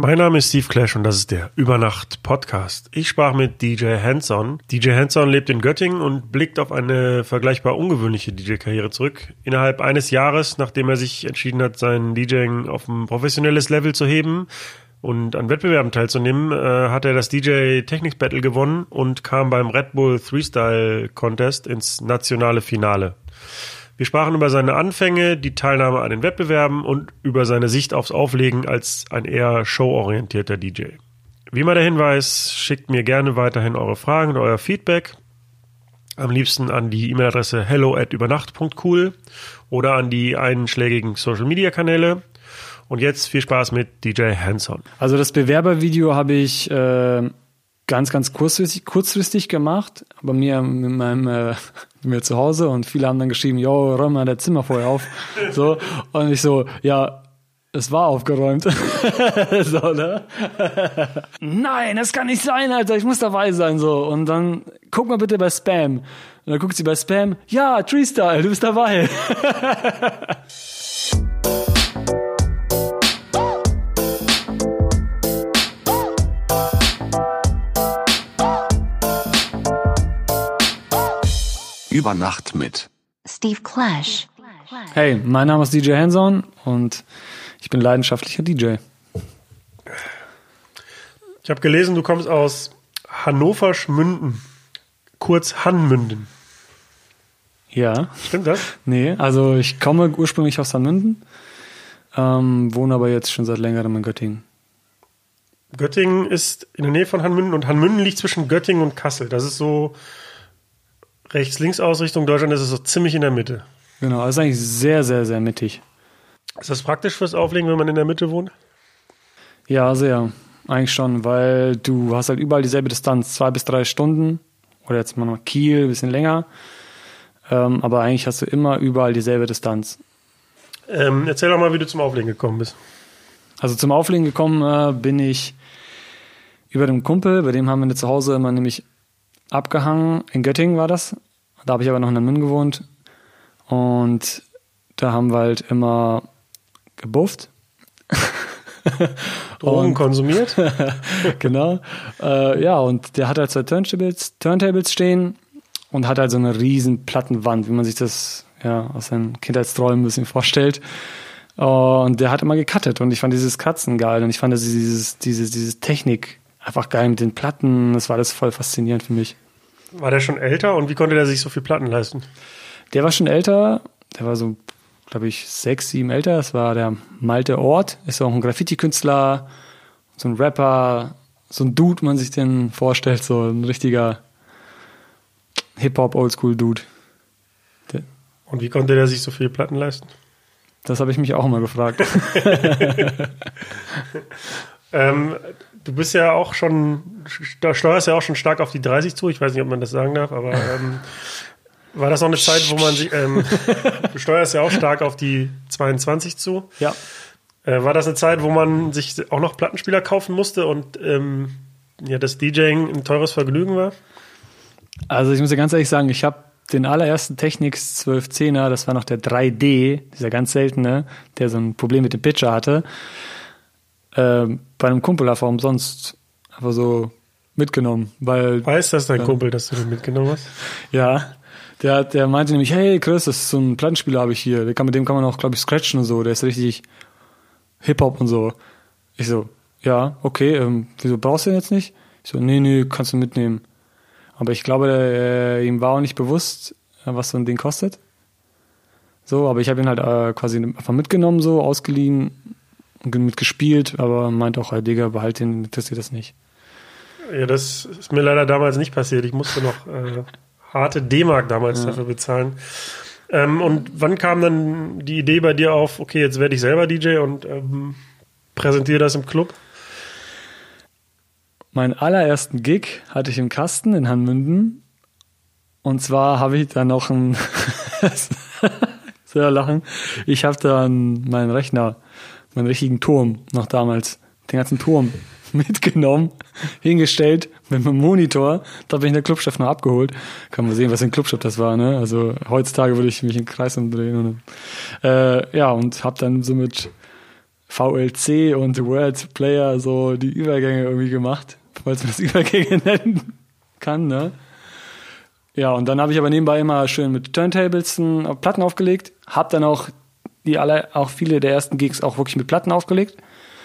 Mein Name ist Steve Clash und das ist der Übernacht Podcast. Ich sprach mit DJ Hanson. DJ Hanson lebt in Göttingen und blickt auf eine vergleichbar ungewöhnliche DJ-Karriere zurück. Innerhalb eines Jahres, nachdem er sich entschieden hat, sein DJing auf ein professionelles Level zu heben und an Wettbewerben teilzunehmen, äh, hat er das DJ Technics Battle gewonnen und kam beim Red Bull Freestyle Contest ins nationale Finale. Wir sprachen über seine Anfänge, die Teilnahme an den Wettbewerben und über seine Sicht aufs Auflegen als ein eher showorientierter DJ. Wie immer der Hinweis, schickt mir gerne weiterhin eure Fragen und euer Feedback. Am liebsten an die E-Mail-Adresse hello at übernacht.cool oder an die einschlägigen Social-Media-Kanäle. Und jetzt viel Spaß mit DJ Hanson. Also das Bewerbervideo habe ich äh, ganz, ganz kurzfristig, kurzfristig gemacht, bei mir mit meinem äh, mir zu Hause und viele haben dann geschrieben, yo, räum mal das Zimmer vorher auf. So, und ich so, ja, es war aufgeräumt. so, ne? Nein, das kann nicht sein, Alter, ich muss dabei sein, so. Und dann guck mal bitte bei Spam. Und dann guckt sie bei Spam, ja, Treestyle, du bist dabei. Über Nacht mit Steve Clash. Hey, mein Name ist DJ Hanson und ich bin leidenschaftlicher DJ. Ich habe gelesen, du kommst aus Hannover Schmünden, kurz Hanmünden. Ja. Stimmt das? Nee, also ich komme ursprünglich aus Hanmünden, ähm, wohne aber jetzt schon seit längerem in Göttingen. Göttingen ist in der Nähe von Hanmünden und Hanmünden liegt zwischen Göttingen und Kassel. Das ist so Rechts-Links-Ausrichtung Deutschland ist es so ziemlich in der Mitte. Genau, das ist eigentlich sehr, sehr, sehr mittig. Ist das praktisch fürs Auflegen, wenn man in der Mitte wohnt? Ja, sehr. Eigentlich schon, weil du hast halt überall dieselbe Distanz, zwei bis drei Stunden. Oder jetzt mal Kiel, ein bisschen länger. Ähm, aber eigentlich hast du immer überall dieselbe Distanz. Ähm, erzähl doch mal, wie du zum Auflegen gekommen bist. Also zum Auflegen gekommen äh, bin ich über den Kumpel, bei dem haben wir zu Hause immer nämlich abgehangen. In Göttingen war das. Da habe ich aber noch in der Münn gewohnt. Und da haben wir halt immer gebufft. Drogen konsumiert. genau. Äh, ja, und der hat halt zwei Turntables, Turntables stehen und hat halt so eine riesen Plattenwand, wie man sich das ja aus seinen Kindheitsträumen ein bisschen vorstellt. Und der hat immer gecuttet und ich fand dieses Kratzen geil und ich fand dieses, dieses, dieses Technik einfach geil mit den Platten. Das war alles voll faszinierend für mich. War der schon älter und wie konnte der sich so viel Platten leisten? Der war schon älter. Der war so, glaube ich, sechs, sieben älter. Das war der Malte Ort. Ist auch ein Graffiti-Künstler, so ein Rapper, so ein Dude, man sich den vorstellt, so ein richtiger Hip-Hop, Oldschool-Dude. Und wie konnte der sich so viele Platten leisten? Das habe ich mich auch immer gefragt. ähm, du bist ja auch schon, da steuerst ja auch schon stark auf die 30 zu. Ich weiß nicht, ob man das sagen darf, aber ähm, war das noch eine Zeit, wo man sich, ähm, du steuerst ja auch stark auf die 22 zu. Ja. Äh, war das eine Zeit, wo man sich auch noch Plattenspieler kaufen musste und ähm, ja, das DJing ein teures Vergnügen war? Also ich muss ja ganz ehrlich sagen, ich habe den allerersten Technics 1210er, das war noch der 3D, dieser ganz seltene, der so ein Problem mit dem Pitcher hatte äh, bei einem Kumpel einfach umsonst einfach so mitgenommen. Weil, Weiß das dein äh, Kumpel, dass du den mitgenommen hast? Ja. Der, der meinte nämlich, hey Chris, das ist so ein Plattenspieler habe ich hier. Der kann, mit dem kann man auch, glaube ich, scratchen und so. Der ist richtig Hip-Hop und so. Ich so, ja, okay, ähm, wieso brauchst du den jetzt nicht? Ich so, nee, nee, kannst du mitnehmen. Aber ich glaube, äh, ihm war auch nicht bewusst, äh, was so ein Ding kostet. So, aber ich habe ihn halt äh, quasi einfach mitgenommen, so ausgeliehen mitgespielt, aber meint auch, hey Digga, behalt den, interessiert das nicht. Ja, das ist mir leider damals nicht passiert. Ich musste noch äh, harte D-Mark damals ja. dafür bezahlen. Ähm, und wann kam dann die Idee bei dir auf, okay, jetzt werde ich selber DJ und ähm, präsentiere das im Club? Meinen allerersten Gig hatte ich im Kasten in Hanmünden. Und zwar habe ich da noch ein sehr lachen. Ich habe dann meinen Rechner meinen richtigen Turm noch damals, den ganzen Turm mitgenommen, hingestellt mit meinem Monitor. Da bin ich in der Clubchef noch abgeholt. Kann man sehen, was ein Clubchef das war. Ne? Also heutzutage würde ich mich im Kreis umdrehen. Und, äh, ja, und habe dann so mit VLC und Word Player so die Übergänge irgendwie gemacht, falls man das Übergänge nennen kann, ne? Ja, und dann habe ich aber nebenbei immer schön mit Turntables auf Platten aufgelegt, hab dann auch die alle auch viele der ersten Gigs auch wirklich mit Platten aufgelegt.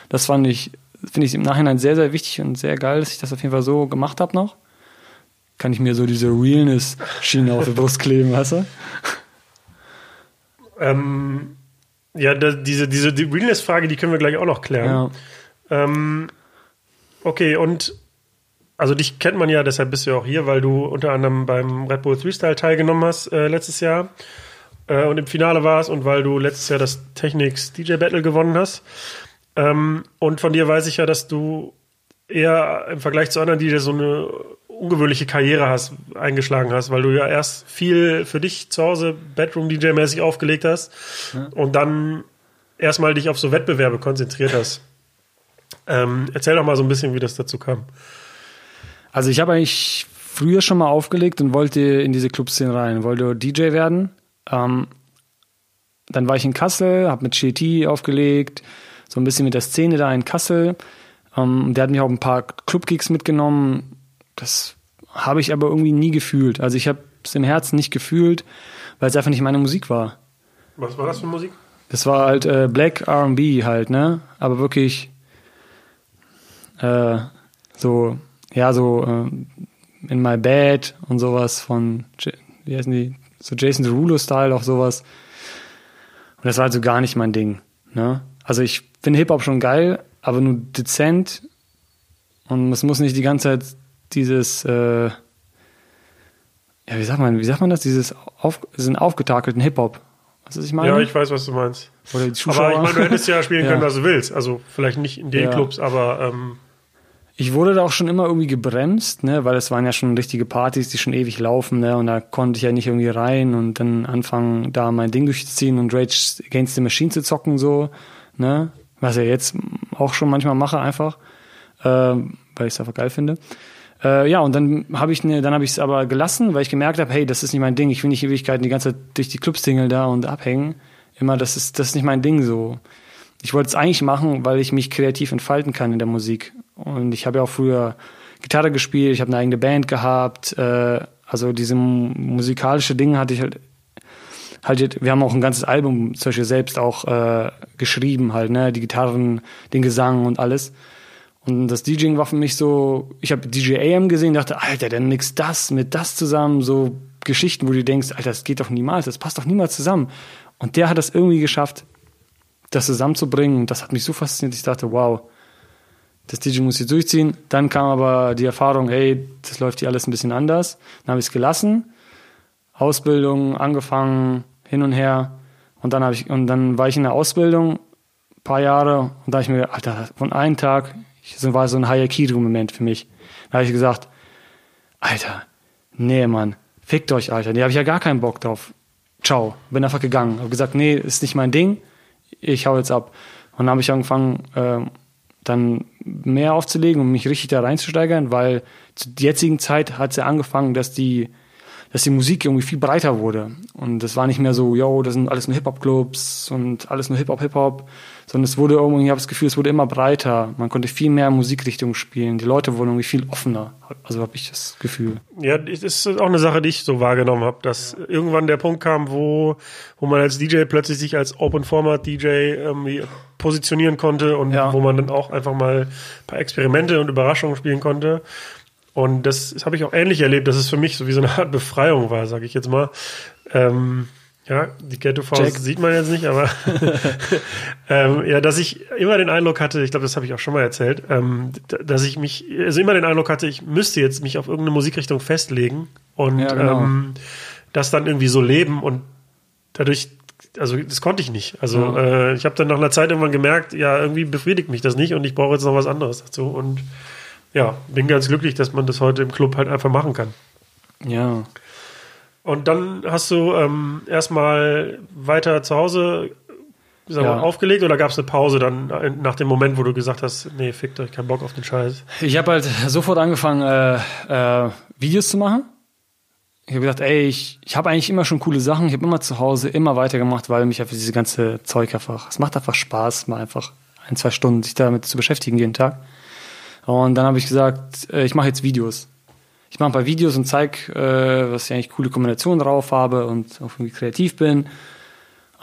Das fand ich finde ich im Nachhinein sehr sehr wichtig und sehr geil, dass ich das auf jeden Fall so gemacht habe noch. Kann ich mir so diese Realness Schiene auf die Brust kleben, weißt du? Ähm, ja, da, diese, diese die Realness-Frage, die können wir gleich auch noch klären. Ja. Ähm, okay, und also dich kennt man ja, deshalb bist du ja auch hier, weil du unter anderem beim Red Bull Freestyle teilgenommen hast äh, letztes Jahr äh, und im Finale warst und weil du letztes Jahr das Technics DJ Battle gewonnen hast. Ähm, und von dir weiß ich ja, dass du eher im Vergleich zu anderen DJs so eine ungewöhnliche Karriere hast, eingeschlagen hast, weil du ja erst viel für dich zu Hause Bedroom-DJ-mäßig aufgelegt hast Ja. und dann erstmal dich auf so Wettbewerbe konzentriert hast. Ähm, erzähl doch mal so ein bisschen, wie das dazu kam. Also ich habe eigentlich früher schon mal aufgelegt und wollte in diese Clubszene rein, wollte DJ werden. Ähm, dann war ich in Kassel, habe mit GT aufgelegt, so ein bisschen mit der Szene da in Kassel. Ähm, der hat mich auch ein paar Clubgigs mitgenommen. Das habe ich aber irgendwie nie gefühlt. Also ich habe es im Herzen nicht gefühlt, weil es einfach nicht meine Musik war. Was war das für Musik? Das war halt äh, Black R&B halt, ne? Aber wirklich äh, so, ja, so äh, in my bed und sowas von, wie heißen die? So Jason Derulo-Style, auch sowas. Und das war also gar nicht mein Ding, ne? Also ich finde Hip-Hop schon geil, aber nur dezent und es muss nicht die ganze Zeit dieses, äh, ja, wie sagt man, wie sagt man das? Dieses auf, diesen aufgetakelten Hip-Hop. Was ich meine? Ja, ich weiß, was du meinst. Oder die Aber ich meine, du hättest ja spielen Ja. können, was du willst. Also vielleicht nicht in den Ja. Clubs, aber ähm, Ich wurde da auch schon immer irgendwie gebremst, ne, weil es waren ja schon richtige Partys, die schon ewig laufen, ne, und da konnte ich ja nicht irgendwie rein und dann anfangen, da mein Ding durchzuziehen und Rage Against the Machine zu zocken, so, ne, was ich jetzt auch schon manchmal mache, einfach, ähm, weil ich es einfach geil finde. Äh, ja, und dann habe ich ne, dann habe ich es aber gelassen, weil ich gemerkt habe, hey, das ist nicht mein Ding. Ich will nicht Ewigkeiten die ganze Zeit durch die Clubs tingeln da und abhängen. Immer, das ist das ist nicht mein Ding so. Ich wollte es eigentlich machen, weil ich mich kreativ entfalten kann in der Musik. Und ich habe ja auch früher Gitarre gespielt, ich habe eine eigene Band gehabt. Äh, also diese mu- musikalische Dinge hatte ich halt halt, wir haben auch ein ganzes Album zum Beispiel selbst auch äh, geschrieben halt, ne, die Gitarren, den Gesang und alles. Und das DJing war für mich so, ich habe DJ AM gesehen, dachte, Alter, der mixt das mit das zusammen, so Geschichten, wo du denkst, Alter, das geht doch niemals, das passt doch niemals zusammen. Und der hat das irgendwie geschafft, das zusammenzubringen. Das hat mich so fasziniert, ich dachte, wow, das DJ muss ich durchziehen. Dann kam aber die Erfahrung, hey, das läuft hier alles ein bisschen anders. Dann habe ich es gelassen, Ausbildung angefangen, hin und her. Und dann habe ich, und dann war ich in der Ausbildung, ein paar Jahre, und da habe ich mir, gedacht, Alter, von einem Tag, ich, so war so ein Hayakiri-Moment für mich. Da habe ich gesagt, Alter, nee, Mann, fickt euch, Alter. Nee, habe ich ja gar keinen Bock drauf. Ciao. Bin einfach gegangen. Habe gesagt, nee, ist nicht mein Ding. Ich hau jetzt ab. Und dann habe ich angefangen, ähm, dann mehr aufzulegen und mich richtig da reinzusteigern, weil zu jetzigen Zeit hat es ja angefangen, dass die, dass die Musik irgendwie viel breiter wurde. Und das war nicht mehr so, yo, das sind alles nur Hip-Hop-Clubs und alles nur Hip-Hop, Hip-Hop, sondern es wurde irgendwie, ich habe das Gefühl, es wurde immer breiter. Man konnte viel mehr Musikrichtungen spielen. Die Leute wurden irgendwie viel offener. Also habe ich das Gefühl. Ja, das ist auch eine Sache, die ich so wahrgenommen habe, dass irgendwann der Punkt kam, wo, wo man als DJ plötzlich sich als Open-Format-DJ irgendwie positionieren konnte und Ja. wo man dann auch einfach mal ein paar Experimente und Überraschungen spielen konnte. Und das, habe ich auch ähnlich erlebt, dass es für mich so wie so eine Art Befreiung war, sage ich jetzt mal. Ähm, ja, die Ghetto-Faust sieht man jetzt nicht, aber ähm, ja, dass ich immer den Eindruck hatte, ich glaube, das habe ich auch schon mal erzählt, ähm, dass ich mich, also immer den Eindruck hatte, ich müsste jetzt mich auf irgendeine Musikrichtung festlegen und Ja, genau. ähm, das dann irgendwie so leben und dadurch, also das konnte ich nicht. Also Ja. äh, ich habe dann nach einer Zeit irgendwann gemerkt, ja, irgendwie befriedigt mich das nicht und ich brauche jetzt noch was anderes dazu und ja, bin ganz glücklich, dass man das heute im Club halt einfach machen kann. Ja. Und dann hast du ähm, erstmal weiter zu Hause sagen Ja. aufgelegt oder gab es eine Pause dann äh, nach dem Moment, wo du gesagt hast, nee, fickt euch, kein Bock auf den Scheiß? Ich habe halt sofort angefangen, äh, äh, Videos zu machen. Ich habe gedacht, ey, ich, ich habe eigentlich immer schon coole Sachen. Ich habe immer zu Hause immer weitergemacht, weil mich einfach diese ganze Zeug einfach, es macht einfach Spaß, mal einfach ein, zwei Stunden sich damit zu beschäftigen jeden Tag. Und dann habe ich gesagt, äh, ich mache jetzt Videos. Ich mache ein paar Videos und zeige, äh, was ich eigentlich coole Kombinationen drauf habe und auch irgendwie kreativ bin.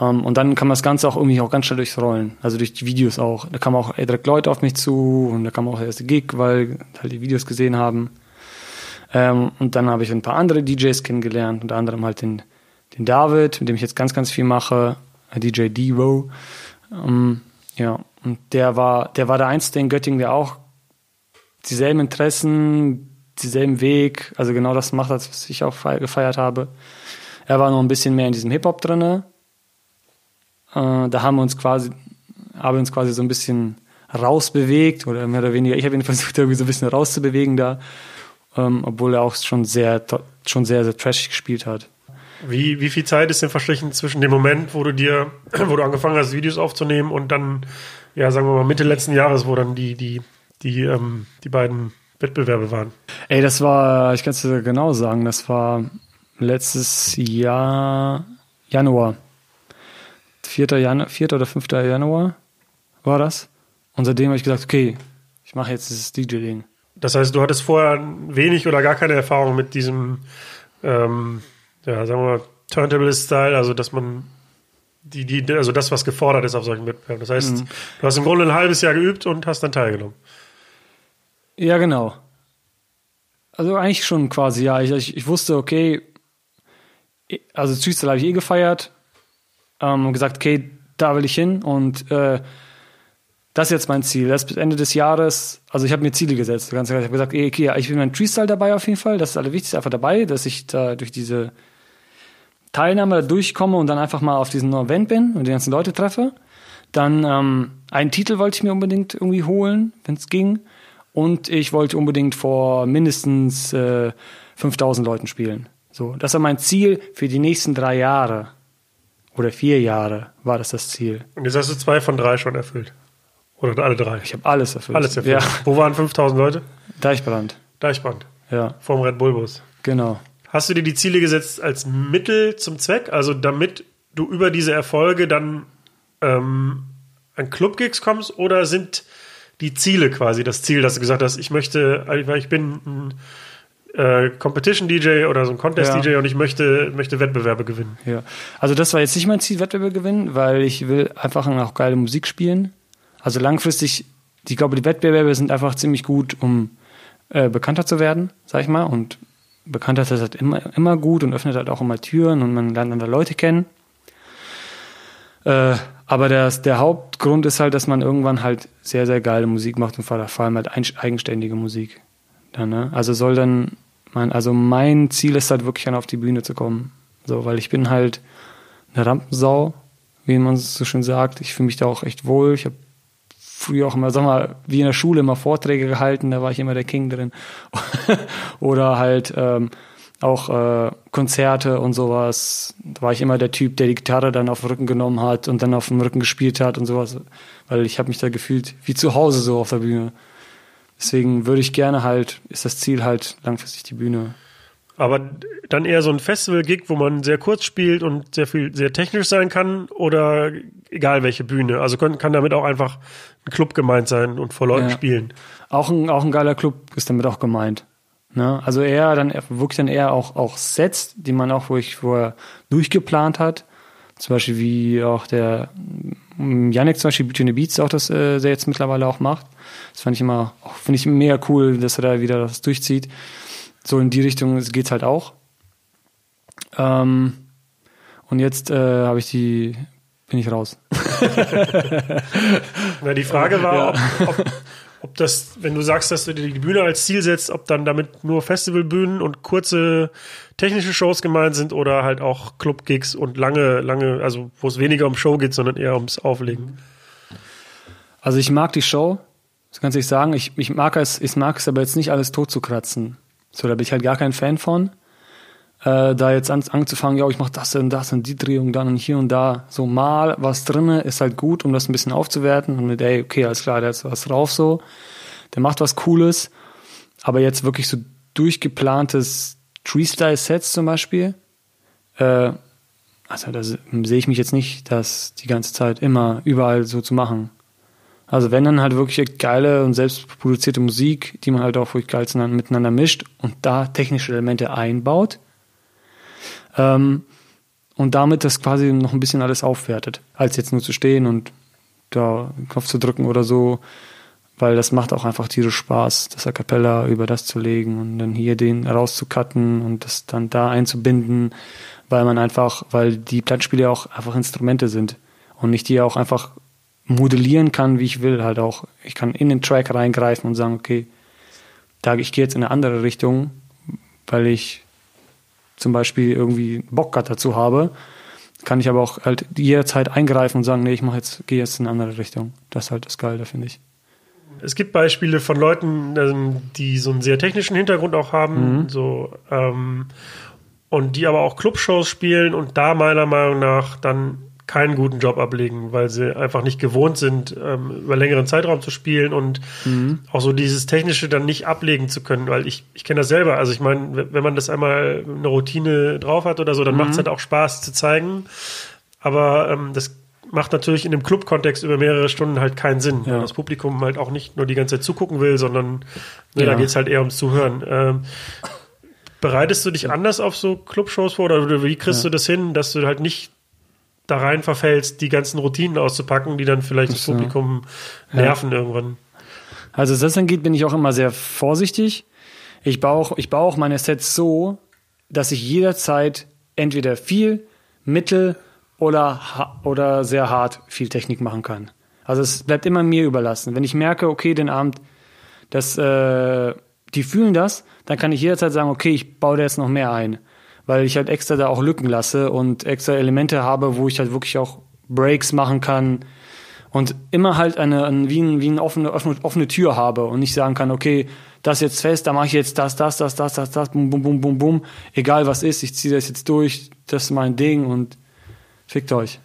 Um, und dann kam das Ganze auch irgendwie auch ganz schnell durchs Rollen. Also durch die Videos auch. Da kamen auch direkt Leute auf mich zu und da kam auch der erste Gig, weil halt die Videos gesehen haben. Ähm, und dann habe ich ein paar andere DJs kennengelernt, unter anderem halt den, den David, mit dem ich jetzt ganz, ganz viel mache, DJ D-Row. Ähm, ja, und der war, der war der Einzige in Göttingen, der auch dieselben Interessen, dieselben Weg, also genau das macht, was ich auch gefeiert habe. Er war noch ein bisschen mehr in diesem Hip-Hop drinne äh, da haben wir uns quasi, haben uns quasi so ein bisschen rausbewegt oder mehr oder weniger. Ich habe ihn versucht, irgendwie so ein bisschen rauszubewegen da, ähm, obwohl er auch schon sehr, schon sehr, sehr trashig gespielt hat. Wie, wie viel Zeit ist denn verstrichen zwischen dem Moment, wo du dir, wo du angefangen hast, Videos aufzunehmen und dann, ja, sagen wir mal, Mitte letzten Jahres, wo dann die, die, die, ähm, die beiden Wettbewerbe waren? Ey, das war, ich kann es dir genau sagen, das war letztes Jahr Januar. 4. Jan 4. oder 5. Januar war das. Und seitdem habe ich gesagt, okay, ich mache jetzt dieses DJ-Ding. Das heißt, du hattest vorher wenig oder gar keine Erfahrung mit diesem, ähm, ja, sagen wir mal, Turntable-Style, also dass man die, die, also das, was gefordert ist auf solchen Wettbewerben. Das heißt, mhm. du hast im Grunde ein halbes Jahr geübt und hast dann teilgenommen. Ja, genau. Also eigentlich schon quasi, ja. Ich, ich, ich wusste, okay, also Freestyle habe ich eh gefeiert, ähm, gesagt, okay, da will ich hin und äh, das ist jetzt mein Ziel. Das bis Ende des Jahres, also ich habe mir Ziele gesetzt. Ganz Ich habe gesagt, okay, ich will mein Freestyle dabei auf jeden Fall. Das ist das Allerwichtigste einfach dabei, dass ich da durch diese Teilnahme durchkomme und dann einfach mal auf diesen Event bin und die ganzen Leute treffe. Dann ähm, einen Titel wollte ich mir unbedingt irgendwie holen, wenn es ging. Und ich wollte unbedingt vor mindestens äh, 5000 Leuten spielen. So, das war mein Ziel für die nächsten drei Jahre oder vier Jahre war das das Ziel. Und jetzt hast du zwei von drei schon erfüllt. Oder alle drei? Ich habe alles erfüllt. Alles erfüllt. Ja. Wo waren 5000 Leute? Deichbrand. Deichbrand. Ja. Vom Red Bull Bus. Genau. Hast du dir die Ziele gesetzt als Mittel zum Zweck? Also damit du über diese Erfolge dann ähm, an Clubgigs kommst? Oder sind die Ziele quasi das Ziel, dass du gesagt hast, ich möchte, ich bin ein äh, Competition-DJ oder so ein Contest-DJ ja. und ich möchte, möchte Wettbewerbe gewinnen. Ja, also das war jetzt nicht mein Ziel, Wettbewerbe gewinnen, weil ich will einfach auch geile Musik spielen. Also langfristig, ich glaube, die Wettbewerbe sind einfach ziemlich gut, um äh, bekannter zu werden, sag ich mal. Und Bekanntheit ist halt immer, immer gut und öffnet halt auch immer Türen und man lernt andere Leute kennen. Äh, aber der, der Hauptgrund ist halt, dass man irgendwann halt sehr, sehr geile Musik macht und vor allem halt eigenständige Musik. Dann, ne? Also soll dann, mein, also mein Ziel ist halt wirklich dann auf die Bühne zu kommen. So, weil ich bin halt eine Rampensau, wie man es so schön sagt. Ich fühle mich da auch echt wohl. Ich habe früher auch immer, sag mal, wie in der Schule immer Vorträge gehalten, da war ich immer der King drin. Oder halt ähm, auch äh, Konzerte und sowas. Da war ich immer der Typ, der die Gitarre dann auf den Rücken genommen hat und dann auf dem Rücken gespielt hat und sowas. Weil ich habe mich da gefühlt wie zu Hause so auf der Bühne. Deswegen würde ich gerne halt, ist das Ziel halt langfristig die Bühne. Aber dann eher so ein Festival-Gig, wo man sehr kurz spielt und sehr viel, sehr technisch sein kann oder egal welche Bühne. Also kann, kann damit auch einfach ein Club gemeint sein und vor Leuten ja. spielen. Auch ein, auch ein geiler Club ist damit auch gemeint. Ne? Also eher dann wirklich dann eher auch, auch Sets, die man auch ruhig vorher durchgeplant hat. Zum Beispiel wie auch der Yannick zum Beispiel the Beats auch das äh, der jetzt mittlerweile auch macht. Das fand ich immer, finde ich mega cool, dass er da wieder das durchzieht. So in die Richtung geht's halt auch. Ähm, und jetzt äh, habe ich die, bin ich raus. Na, die Frage war, ja. ob, ob, ob, das, wenn du sagst, dass du dir die Bühne als Ziel setzt, ob dann damit nur Festivalbühnen und kurze technische Shows gemeint sind oder halt auch Clubgigs und lange, lange, also wo es weniger um Show geht, sondern eher ums Auflegen. Also ich mag die Show, das kannst du sagen. Ich, ich mag es, ich mag es aber jetzt nicht alles tot zu kratzen. So, da bin ich halt gar kein Fan von. Äh, da jetzt an, anzufangen, ja, ich mach das und das und die Drehung dann und hier und da. So mal was drinne ist halt gut, um das ein bisschen aufzuwerten. Und mit, ey, okay, alles klar, der hat was drauf so. Der macht was Cooles. Aber jetzt wirklich so durchgeplantes Tree-Style-Sets zum Beispiel. Äh, also da sehe ich mich jetzt nicht, das die ganze Zeit immer überall so zu machen. Also wenn dann halt wirklich geile und selbst produzierte Musik, die man halt auch wirklich geil miteinander mischt und da technische Elemente einbaut. Ähm, und damit das quasi noch ein bisschen alles aufwertet, als jetzt nur zu stehen und da den Knopf zu drücken oder so, weil das macht auch einfach tierisch Spaß, das A Cappella über das zu legen und dann hier den rauszucutten und das dann da einzubinden, weil man einfach, weil die Plattenspiele auch einfach Instrumente sind und nicht die auch einfach modellieren kann, wie ich will, halt auch. Ich kann in den Track reingreifen und sagen, okay, da ich gehe jetzt in eine andere Richtung, weil ich zum Beispiel irgendwie Bock dazu habe, kann ich aber auch halt jederzeit eingreifen und sagen, nee, ich mache jetzt, gehe jetzt in eine andere Richtung. Das ist halt das Geile, finde ich. Es gibt Beispiele von Leuten, ähm, die so einen sehr technischen Hintergrund auch haben, mhm. so ähm, und die aber auch Clubshows spielen und da meiner Meinung nach dann keinen guten Job ablegen, weil sie einfach nicht gewohnt sind, ähm, über längeren Zeitraum zu spielen und mhm. auch so dieses Technische dann nicht ablegen zu können, weil ich, ich kenne das selber. Also ich meine, wenn man das einmal eine Routine drauf hat oder so, dann mhm. macht es halt auch Spaß zu zeigen. Aber ähm, das macht natürlich in dem Club-Kontext über mehrere Stunden halt keinen Sinn, ja. weil das Publikum halt auch nicht nur die ganze Zeit zugucken will, sondern ne, ja. da geht es halt eher ums Zuhören. Ähm, bereitest du dich anders auf so Clubshows vor oder wie kriegst ja. du das hin, dass du halt nicht da rein verfällst, die ganzen Routinen auszupacken, die dann vielleicht das, das Publikum nerven ja. irgendwann. Also was das angeht, bin ich auch immer sehr vorsichtig. Ich baue, ich baue auch meine Sets so, dass ich jederzeit entweder viel, mittel oder, oder sehr hart viel Technik machen kann. Also es bleibt immer mir überlassen. Wenn ich merke, okay, den Abend, dass äh, die fühlen das, dann kann ich jederzeit sagen, okay, ich baue da jetzt noch mehr ein weil ich halt extra da auch Lücken lasse und extra Elemente habe, wo ich halt wirklich auch Breaks machen kann und immer halt eine, eine wie, ein, wie eine offene, offene, offene Tür habe und nicht sagen kann, okay, das jetzt fest, da mache ich jetzt das, das, das, das, das, das, bum, bum, bum, bum, bum, egal was ist, ich ziehe das jetzt durch, das ist mein Ding und fickt euch.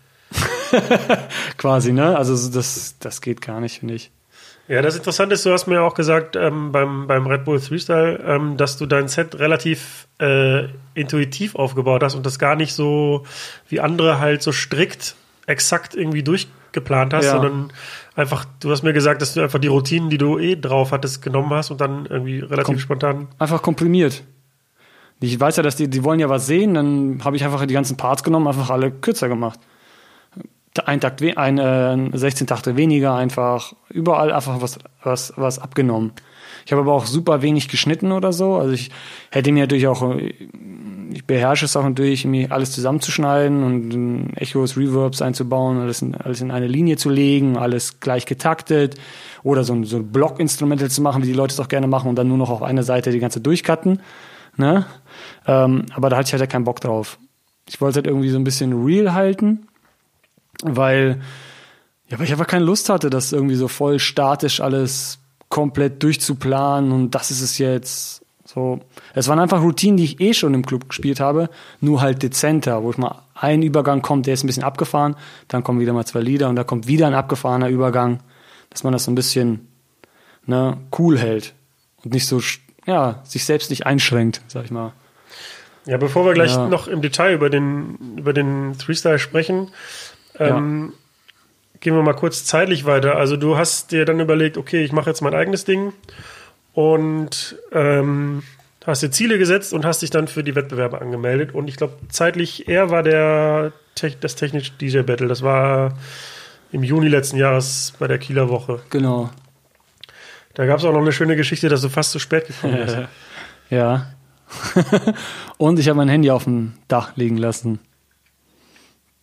Quasi, ne? Also das, das geht gar nicht, finde ich. Ja, das Interessante ist, du hast mir auch gesagt ähm, beim, beim Red Bull Freestyle, ähm, dass du dein Set relativ äh, intuitiv aufgebaut hast und das gar nicht so wie andere halt so strikt exakt irgendwie durchgeplant hast, ja. sondern einfach, du hast mir gesagt, dass du einfach die Routinen, die du eh drauf hattest, genommen hast und dann irgendwie relativ Kom spontan. Einfach komprimiert. Ich weiß ja, dass die, die wollen ja was sehen, dann habe ich einfach die ganzen Parts genommen, einfach alle kürzer gemacht ein Takt, ein, äh, 16 Takte weniger einfach, überall einfach was, was, was abgenommen. Ich habe aber auch super wenig geschnitten oder so. Also ich hätte mir natürlich auch, ich beherrsche es auch natürlich, mir alles zusammenzuschneiden und Echos, Reverbs einzubauen, alles in, alles in eine Linie zu legen, alles gleich getaktet oder so, so Block-Instrumental zu machen, wie die Leute es auch gerne machen und dann nur noch auf einer Seite die ganze durchcutten. Ne? Ähm, aber da hatte ich halt keinen Bock drauf. Ich wollte halt irgendwie so ein bisschen real halten weil, ja, weil ich einfach keine Lust hatte, das irgendwie so voll statisch alles komplett durchzuplanen und das ist es jetzt. So, es waren einfach Routinen, die ich eh schon im Club gespielt habe, nur halt dezenter, wo ich mal ein Übergang kommt, der ist ein bisschen abgefahren, dann kommen wieder mal zwei Lieder und da kommt wieder ein abgefahrener Übergang, dass man das so ein bisschen ne, cool hält und nicht so, ja, sich selbst nicht einschränkt, sag ich mal. Ja, bevor wir gleich ja. noch im Detail über den, über den Freestyle sprechen, ähm, ja. Gehen wir mal kurz zeitlich weiter. Also du hast dir dann überlegt, okay, ich mache jetzt mein eigenes Ding und ähm, hast dir Ziele gesetzt und hast dich dann für die Wettbewerbe angemeldet. Und ich glaube, zeitlich eher war der das technische DJ Battle. Das war im Juni letzten Jahres bei der Kieler Woche. Genau. Da gab es auch noch eine schöne Geschichte, dass du fast zu spät gekommen bist. ja. und ich habe mein Handy auf dem Dach liegen lassen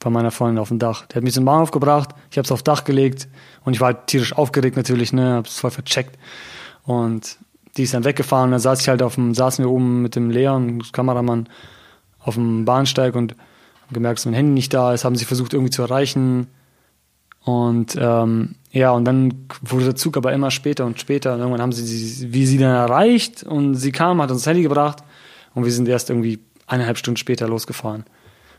bei meiner Freundin auf dem Dach. Der hat mich zum Bahnhof gebracht, ich habe es aufs Dach gelegt und ich war halt tierisch aufgeregt natürlich, ne, hab's voll vercheckt. Und die ist dann weggefahren und dann saß ich halt auf dem, saßen wir oben mit dem Leon, Kameramann, auf dem Bahnsteig und haben gemerkt, dass mein Handy nicht da ist, haben sie versucht irgendwie zu erreichen. Und ähm, ja, und dann wurde der Zug aber immer später und später. Und irgendwann haben sie, sie wie sie dann erreicht und sie kam, hat uns das Handy gebracht und wir sind erst irgendwie eineinhalb Stunden später losgefahren.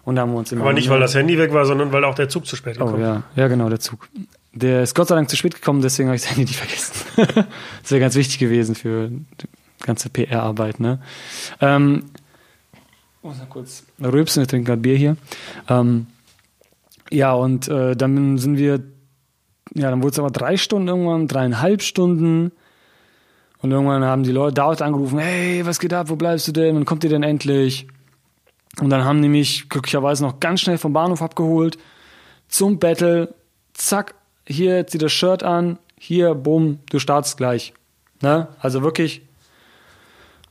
Und haben wir uns immer. Aber nicht, weil das Handy weg war, sondern weil auch der Zug zu spät gekommen ist. Oh ja, ja genau, der Zug. Der ist Gott sei Dank zu spät gekommen, deswegen habe ich das Handy nicht vergessen. das wäre ganz wichtig gewesen für die ganze PR-Arbeit. Ne? Ähm, oh, mal kurz rülpsen, wir trinken gerade Bier hier. Ähm, ja, und äh, dann sind wir ja, dann wurde es aber drei Stunden irgendwann, dreieinhalb Stunden. Und irgendwann haben die Leute dort angerufen, hey, was geht ab, wo bleibst du denn, wann kommt ihr denn endlich? Und dann haben die mich glücklicherweise noch ganz schnell vom Bahnhof abgeholt, zum Battle, zack, hier, zieh das Shirt an, hier, bumm, du startest gleich. Ne? Also wirklich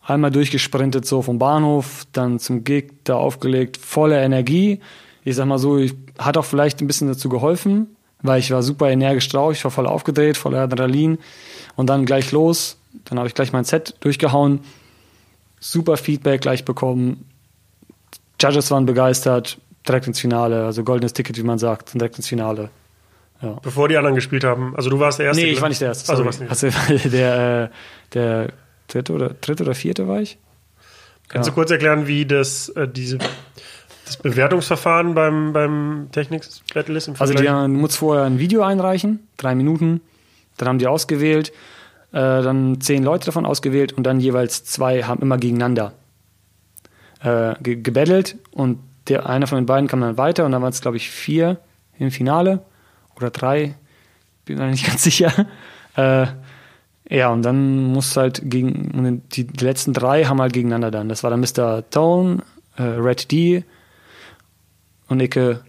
einmal durchgesprintet so vom Bahnhof, dann zum Gig, da aufgelegt, voller Energie. Ich sag mal so, ich, hat auch vielleicht ein bisschen dazu geholfen, weil ich war super energisch drauf, ich war voll aufgedreht, voller Adrenalin und dann gleich los. Dann habe ich gleich mein Set durchgehauen, super Feedback gleich bekommen. Judges waren begeistert, direkt ins Finale, also goldenes Ticket, wie man sagt, direkt ins Finale. Ja. Bevor die anderen gespielt haben. Also du warst der Erste. Nee, ich war nicht der Erste. Also, sorry. warst nicht. Also, der, äh, der dritte oder, dritte oder vierte war ich. Kannst Ja. du kurz erklären, wie das, äh, diese, das Bewertungsverfahren beim, beim Technics-Battle ist im Also die, haben- du musst vorher ein Video einreichen, drei Minuten. Dann haben die ausgewählt, äh, dann zehn Leute davon ausgewählt und dann jeweils zwei haben immer gegeneinander äh, ge gebettelt und der einer von den beiden kam dann weiter und dann waren es glaube ich vier im Finale oder drei, bin mir nicht ganz sicher. Äh, ja und dann muss halt gegen und die, die letzten drei haben halt gegeneinander dann. Das war dann Mr. Tone, äh, Red D und Icke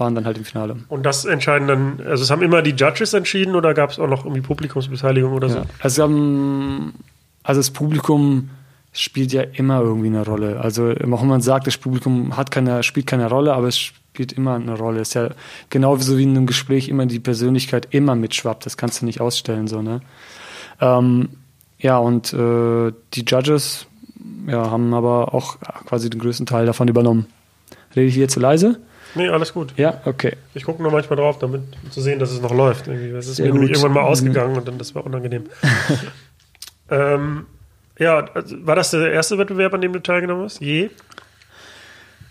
waren dann halt im Finale. Und das entscheiden dann, also es haben immer die Judges entschieden oder gab es auch noch irgendwie Publikumsbeteiligung oder so? Ja. Also, ähm, also das Publikum spielt ja immer irgendwie eine Rolle. Also auch wenn man sagt, das Publikum hat keine, spielt keine Rolle, aber es spielt immer eine Rolle. Es ist ja genau so wie in einem Gespräch immer die Persönlichkeit immer mitschwappt. Das kannst du nicht ausstellen so ne. Ähm, ja und äh, die Judges ja, haben aber auch quasi den größten Teil davon übernommen. Rede ich hier zu leise? Nee, alles gut. Ja, okay. Ich gucke nur manchmal drauf, damit um zu sehen, dass es noch läuft. Es ist Sehr mir nämlich gut. irgendwann mal Mhm. ausgegangen und dann das war unangenehm. ähm, ja, also, war das der erste Wettbewerb, an dem du teilgenommen hast? Je?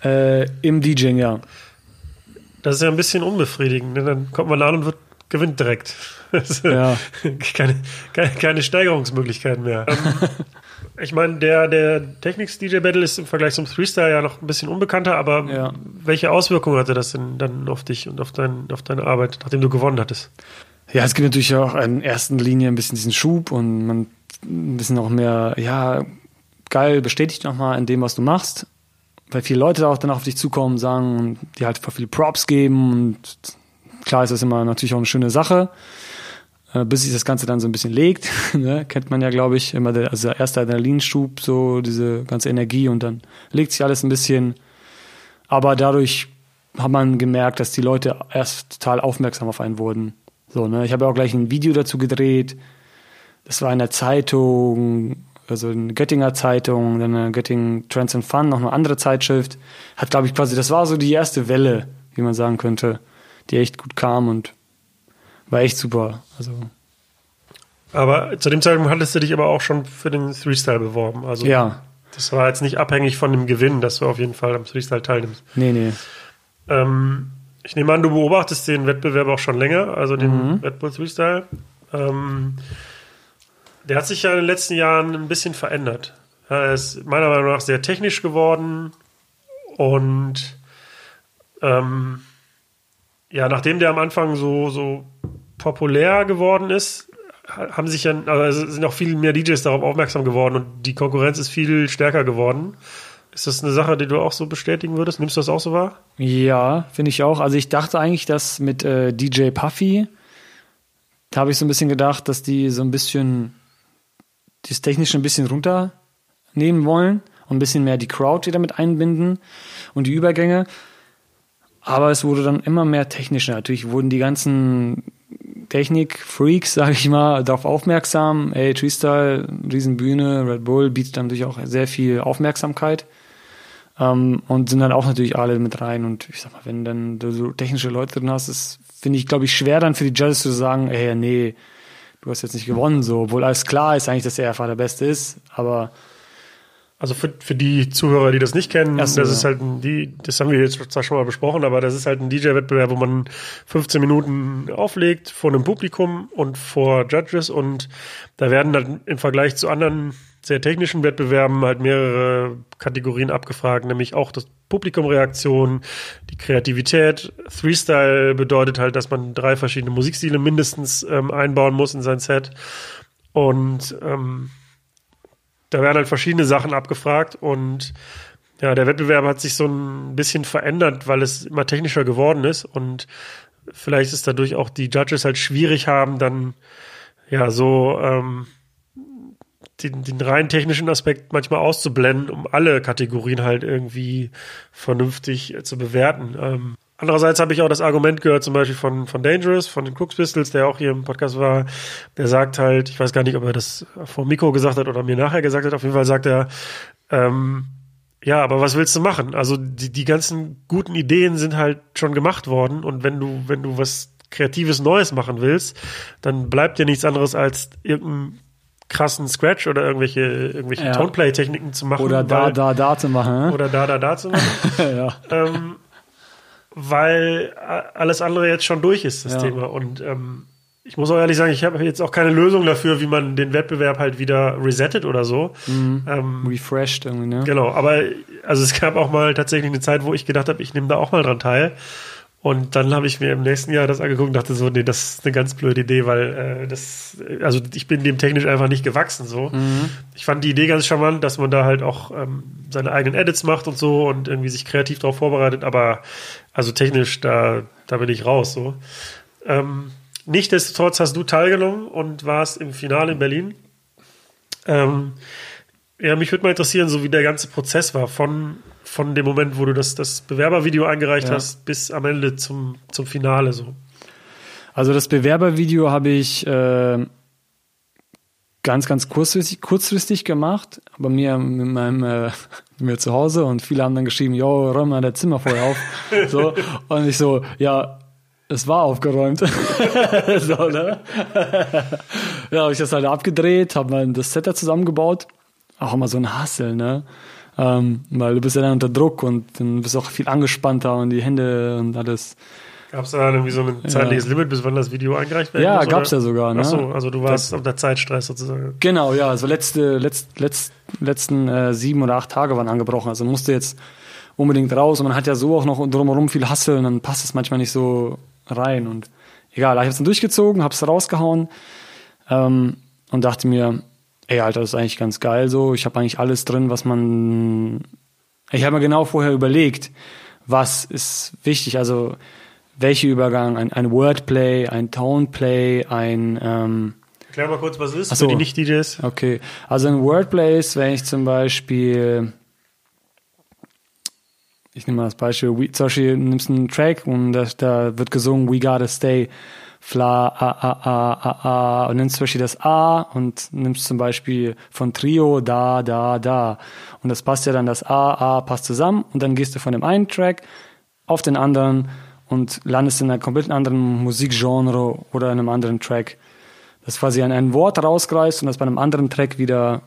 Äh, Im DJing, ja. Das ist ja ein bisschen unbefriedigend. Ne? Dann kommt man an und wird, gewinnt direkt. Ja. keine, keine, keine Steigerungsmöglichkeiten mehr. ähm, ich meine, der, der Technics-DJ-Battle ist im Vergleich zum Freestyle ja noch ein bisschen unbekannter, aber Ja. welche Auswirkungen hatte das denn dann auf dich und auf, dein, auf deine Arbeit, nachdem du gewonnen hattest? Ja, es gibt natürlich auch in erster Linie ein bisschen diesen Schub und man ein bisschen auch mehr, ja, geil bestätigt nochmal in dem, was du machst. Weil viele Leute auch danach auf dich zukommen, sagen und dir halt voll viele Props geben und klar ist das immer natürlich auch eine schöne Sache. Äh, bis sich das Ganze dann so ein bisschen legt, ne? kennt man ja, glaube ich, immer der, also der erste Adrenalinschub, so diese ganze Energie und dann legt sich alles ein bisschen. Aber dadurch hat man gemerkt, dass die Leute erst total aufmerksam auf einen wurden. So, ne? Ich habe ja auch gleich ein Video dazu gedreht. Das war in der Zeitung, also in der Göttinger Zeitung, dann in der Göttingen Trends and Fun, noch eine andere Zeitschrift. Hat, glaube ich, quasi, das war so die erste Welle, wie man sagen könnte, die echt gut kam und war echt super. Also, Aber zu dem Zeitpunkt hattest du dich aber auch schon für den Freestyle beworben. Also ja, das war jetzt nicht abhängig von dem Gewinn, dass du auf jeden Fall am Freestyle teilnimmst. nee, nee. Ähm, ich nehme an, du beobachtest den Wettbewerb auch schon länger, also den Red Bull Freestyle. Ähm, der hat sich ja in den letzten Jahren ein bisschen verändert. Er ist meiner Meinung nach sehr technisch geworden und ähm, ja, nachdem der am Anfang so, so populär geworden ist, ha- haben sich ja, also sind auch viel mehr DJs darauf aufmerksam geworden und die Konkurrenz ist viel stärker geworden. Ist das eine Sache, die du auch so bestätigen würdest? Nimmst du das auch so wahr? Ja, finde ich auch. Also ich dachte eigentlich, dass mit äh, DJ Puffy, da habe ich so ein bisschen gedacht, dass die so ein bisschen das Technische ein bisschen runternehmen wollen und ein bisschen mehr die Crowd wieder mit einbinden und die Übergänge. Aber es wurde dann immer mehr technischer. Natürlich wurden die ganzen Technik-Freaks, sage ich mal, darauf aufmerksam. Ey, Freestyle, Riesenbühne, Red Bull bietet dann natürlich auch sehr viel Aufmerksamkeit. Ähm, und sind dann auch natürlich alle mit rein. Und ich sag mal, wenn dann du so technische Leute drin hast, ist, finde ich, glaube ich, schwer dann für die Judges zu sagen, ey, nee, du hast jetzt nicht gewonnen, so, obwohl alles klar ist eigentlich, dass er einfach der Beste ist. Aber Also für, für die Zuhörer, die das nicht kennen, das ja. ist halt ein, die, das haben wir jetzt zwar schon mal besprochen, aber das ist halt ein DJ-Wettbewerb, wo man 15 Minuten auflegt vor einem Publikum und vor Judges und da werden dann im Vergleich zu anderen sehr technischen Wettbewerben halt mehrere Kategorien abgefragt, nämlich auch das Publikumreaktion, die Kreativität. Freestyle bedeutet halt, dass man drei verschiedene Musikstile mindestens ähm, einbauen muss in sein Set. Und ähm, da werden halt verschiedene Sachen abgefragt und ja, der Wettbewerb hat sich so ein bisschen verändert, weil es immer technischer geworden ist und vielleicht ist dadurch auch die Judges halt schwierig haben, dann ja so ähm, den, den rein technischen Aspekt manchmal auszublenden, um alle Kategorien halt irgendwie vernünftig äh, zu bewerten. Ähm, andererseits habe ich auch das Argument gehört, zum Beispiel von, von Dangerous, von den Cooks Pistols, der auch hier im Podcast war, der sagt halt, ich weiß gar nicht, ob er das vor Mikro gesagt hat oder mir nachher gesagt hat, auf jeden Fall sagt er, ähm, ja, aber was willst du machen? Also die, die ganzen guten Ideen sind halt schon gemacht worden und wenn du, wenn du was Kreatives Neues machen willst, dann bleibt dir nichts anderes als irgendein krassen Scratch oder irgendwelche, irgendwelche Ja. Toneplay-Techniken zu machen. Oder da, weil- da, da zu machen. ne? Oder da, da, da zu machen. ja. ähm, weil a- alles andere jetzt schon durch ist, das Ja. Thema. Und ähm, ich muss auch ehrlich sagen, ich habe jetzt auch keine Lösung dafür, wie man den Wettbewerb halt wieder resettet oder so. Ähm, Refreshed irgendwie, ne? Genau, aber also es gab auch mal tatsächlich eine Zeit, wo ich gedacht habe, ich nehme da auch mal dran teil. Und dann habe ich mir im nächsten Jahr das angeguckt und dachte so, nee, das ist eine ganz blöde Idee, weil äh, das, also ich bin dem technisch einfach nicht gewachsen so. Ich fand die Idee ganz charmant, dass man da halt auch ähm, seine eigenen Edits macht und so und irgendwie sich kreativ darauf vorbereitet, aber also technisch, da, da bin ich raus so. Ähm, Nichtsdestotrotz hast du teilgenommen und warst im Finale in Berlin. Ähm, ja, mich würde mal interessieren, so wie der ganze Prozess war, von, von dem Moment, wo du das, das Bewerbervideo eingereicht Ja. hast, bis am Ende zum, zum Finale so. Also das Bewerbervideo habe ich äh, ganz, ganz kurzfristig, kurzfristig gemacht, bei mir mit meinem äh, mir zu Hause und viele haben dann geschrieben, yo, räum mal das Zimmer vorher auf. so, und ich so, ja, es war aufgeräumt. so, ne? ja, habe ich das halt abgedreht, habe mal das Setup zusammengebaut. Auch immer so ein Hassel, ne? Ähm, weil du bist ja dann unter Druck und dann bist du auch viel angespannter und die Hände und alles. Gab es da irgendwie so ein zeitliches Limit, bis wann das Video eingereicht werden Ja, gab's oder? ja sogar, ne? Ach so, also du warst Das- unter Zeitstress sozusagen. Genau, ja, also letzte, letzt, letzt, letzten äh, sieben oder acht Tage waren angebrochen. Also musste jetzt unbedingt raus und man hat ja so auch noch drumherum viel Hassel und dann passt es manchmal nicht so rein. Und egal, ich habe es dann durchgezogen, habe es rausgehauen ähm, und dachte mir, ey, Alter, das ist eigentlich ganz geil so. Ich habe eigentlich alles drin, was man. Ich habe mir genau vorher überlegt, was ist wichtig. Also welche Übergang, ein, ein Wordplay, ein Toneplay, ein ähm, Erklär mal kurz, was es ist Ach so. für die Nicht-DJs. Okay, also in Wordplays, wenn ich zum Beispiel, ich nehme mal das Beispiel, we, zum Beispiel nimmst einen Track und da, da wird gesungen We Gotta Stay, Fla, A, A, A, A, A, und nimmst zum Beispiel das A und nimmst zum Beispiel von Trio Da, Da, Da. Und das passt ja dann, das A, A passt zusammen und dann gehst du von dem einen Track auf den anderen und landest in einer komplett anderen Musikgenre oder in einem anderen Track das quasi an ein Wort rausgreifst und das bei einem anderen Track wieder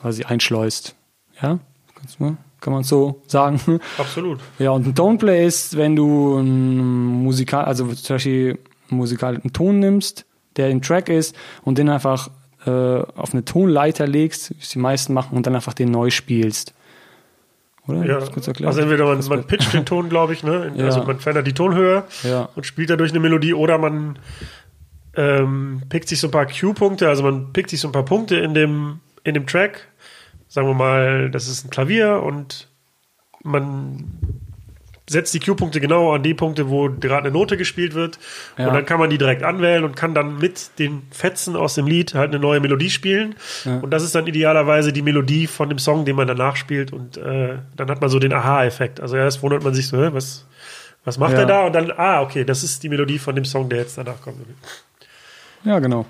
quasi einschleust. Ja? Kannst du- Kann man so sagen? Absolut. Ja, und ein Toneplay ist, wenn du einen Musikal, also zum Beispiel einen musikalischen Ton nimmst, der im Track ist und den einfach äh, auf eine Tonleiter legst, wie es die meisten machen, und dann einfach den neu spielst. Oder? Ja. Kurz erklärt? Also entweder man, man pitcht den Ton, glaube ich, ne? Ja. Also man verändert die Tonhöhe Ja. und spielt dadurch eine Melodie oder man ähm, pickt sich so ein paar Cue-Punkte, also man pickt sich so ein paar Punkte in dem, in dem Track. Sagen wir mal, das ist ein Klavier und man setzt die Cue-Punkte genau an die Punkte, wo gerade eine Note gespielt wird. Ja. Und dann kann man die direkt anwählen und kann dann mit den Fetzen aus dem Lied halt eine neue Melodie spielen. Ja. Und das ist dann idealerweise die Melodie von dem Song, den man danach spielt. Und äh, dann hat man so den Aha-Effekt. Also erst wundert man sich so, hä, was, was macht Ja. er da? Und dann, ah, okay, das ist die Melodie von dem Song, der jetzt danach kommt. Ja, genau.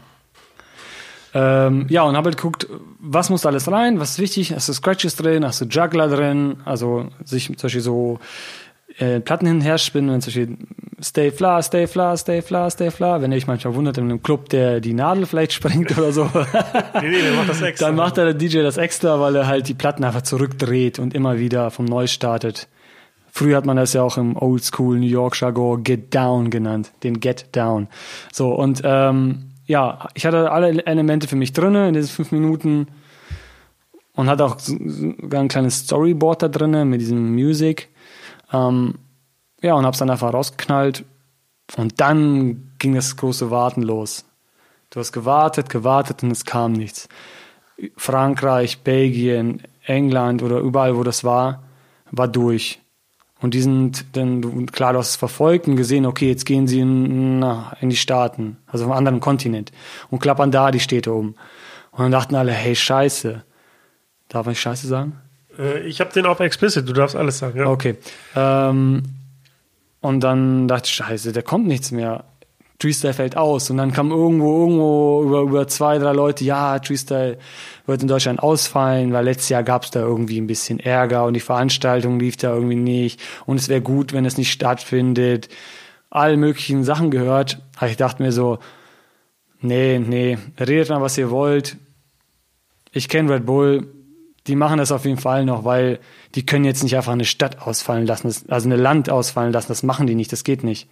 Ähm, ja, und habe halt geguckt, was muss da alles rein, was ist wichtig, hast du Scratches drin, hast du Juggler drin, also sich zum Beispiel so äh, Platten hin und her spinnen, wenn zum Beispiel Stay Fla, Stay Fla, Stay Fla, Stay Fla, wenn ihr euch manchmal wundert in einem Club, der die Nadel vielleicht sprengt oder so, Nee, nee, der macht das extra. dann macht der DJ das extra, weil er halt die Platten einfach zurückdreht und immer wieder vom Neu startet. Früher hat man das ja auch im Oldschool New York Jargon Get Down genannt, den Get Down. So, und ähm, ja, ich hatte alle Elemente für mich drinne in diesen fünf Minuten und hatte auch sogar ein kleines Storyboard da drin mit diesem Music. Ähm, ja, und hab's dann einfach rausgeknallt. Und dann ging das große Warten los. Du hast gewartet, gewartet und es kam nichts. Frankreich, Belgien, England oder überall, wo das war, war durch. Und die sind dann, klar, du hast es verfolgt und gesehen, okay, jetzt gehen sie in, na, in die Staaten, also auf einem anderen Kontinent und klappern da die Städte um. Und dann dachten alle, hey, scheiße. Darf ich scheiße sagen? Äh, ich habe den auf explicit, du darfst alles sagen. Ja. Okay. Ähm, und dann dachte ich, scheiße, der kommt nichts mehr. Treestyle fällt aus. Und dann kam irgendwo, irgendwo über, über zwei, drei Leute, ja, Treestyle wird in Deutschland ausfallen, weil letztes Jahr gab es da irgendwie ein bisschen Ärger und die Veranstaltung lief da irgendwie nicht. Und es wäre gut, wenn es nicht stattfindet. All möglichen Sachen gehört. Aber ich dachte mir so, nee, nee, redet mal, was ihr wollt. Ich kenne Red Bull, die machen das auf jeden Fall noch, weil die können jetzt nicht einfach eine Stadt ausfallen lassen, also eine Land ausfallen lassen. Das machen die nicht, das geht nicht.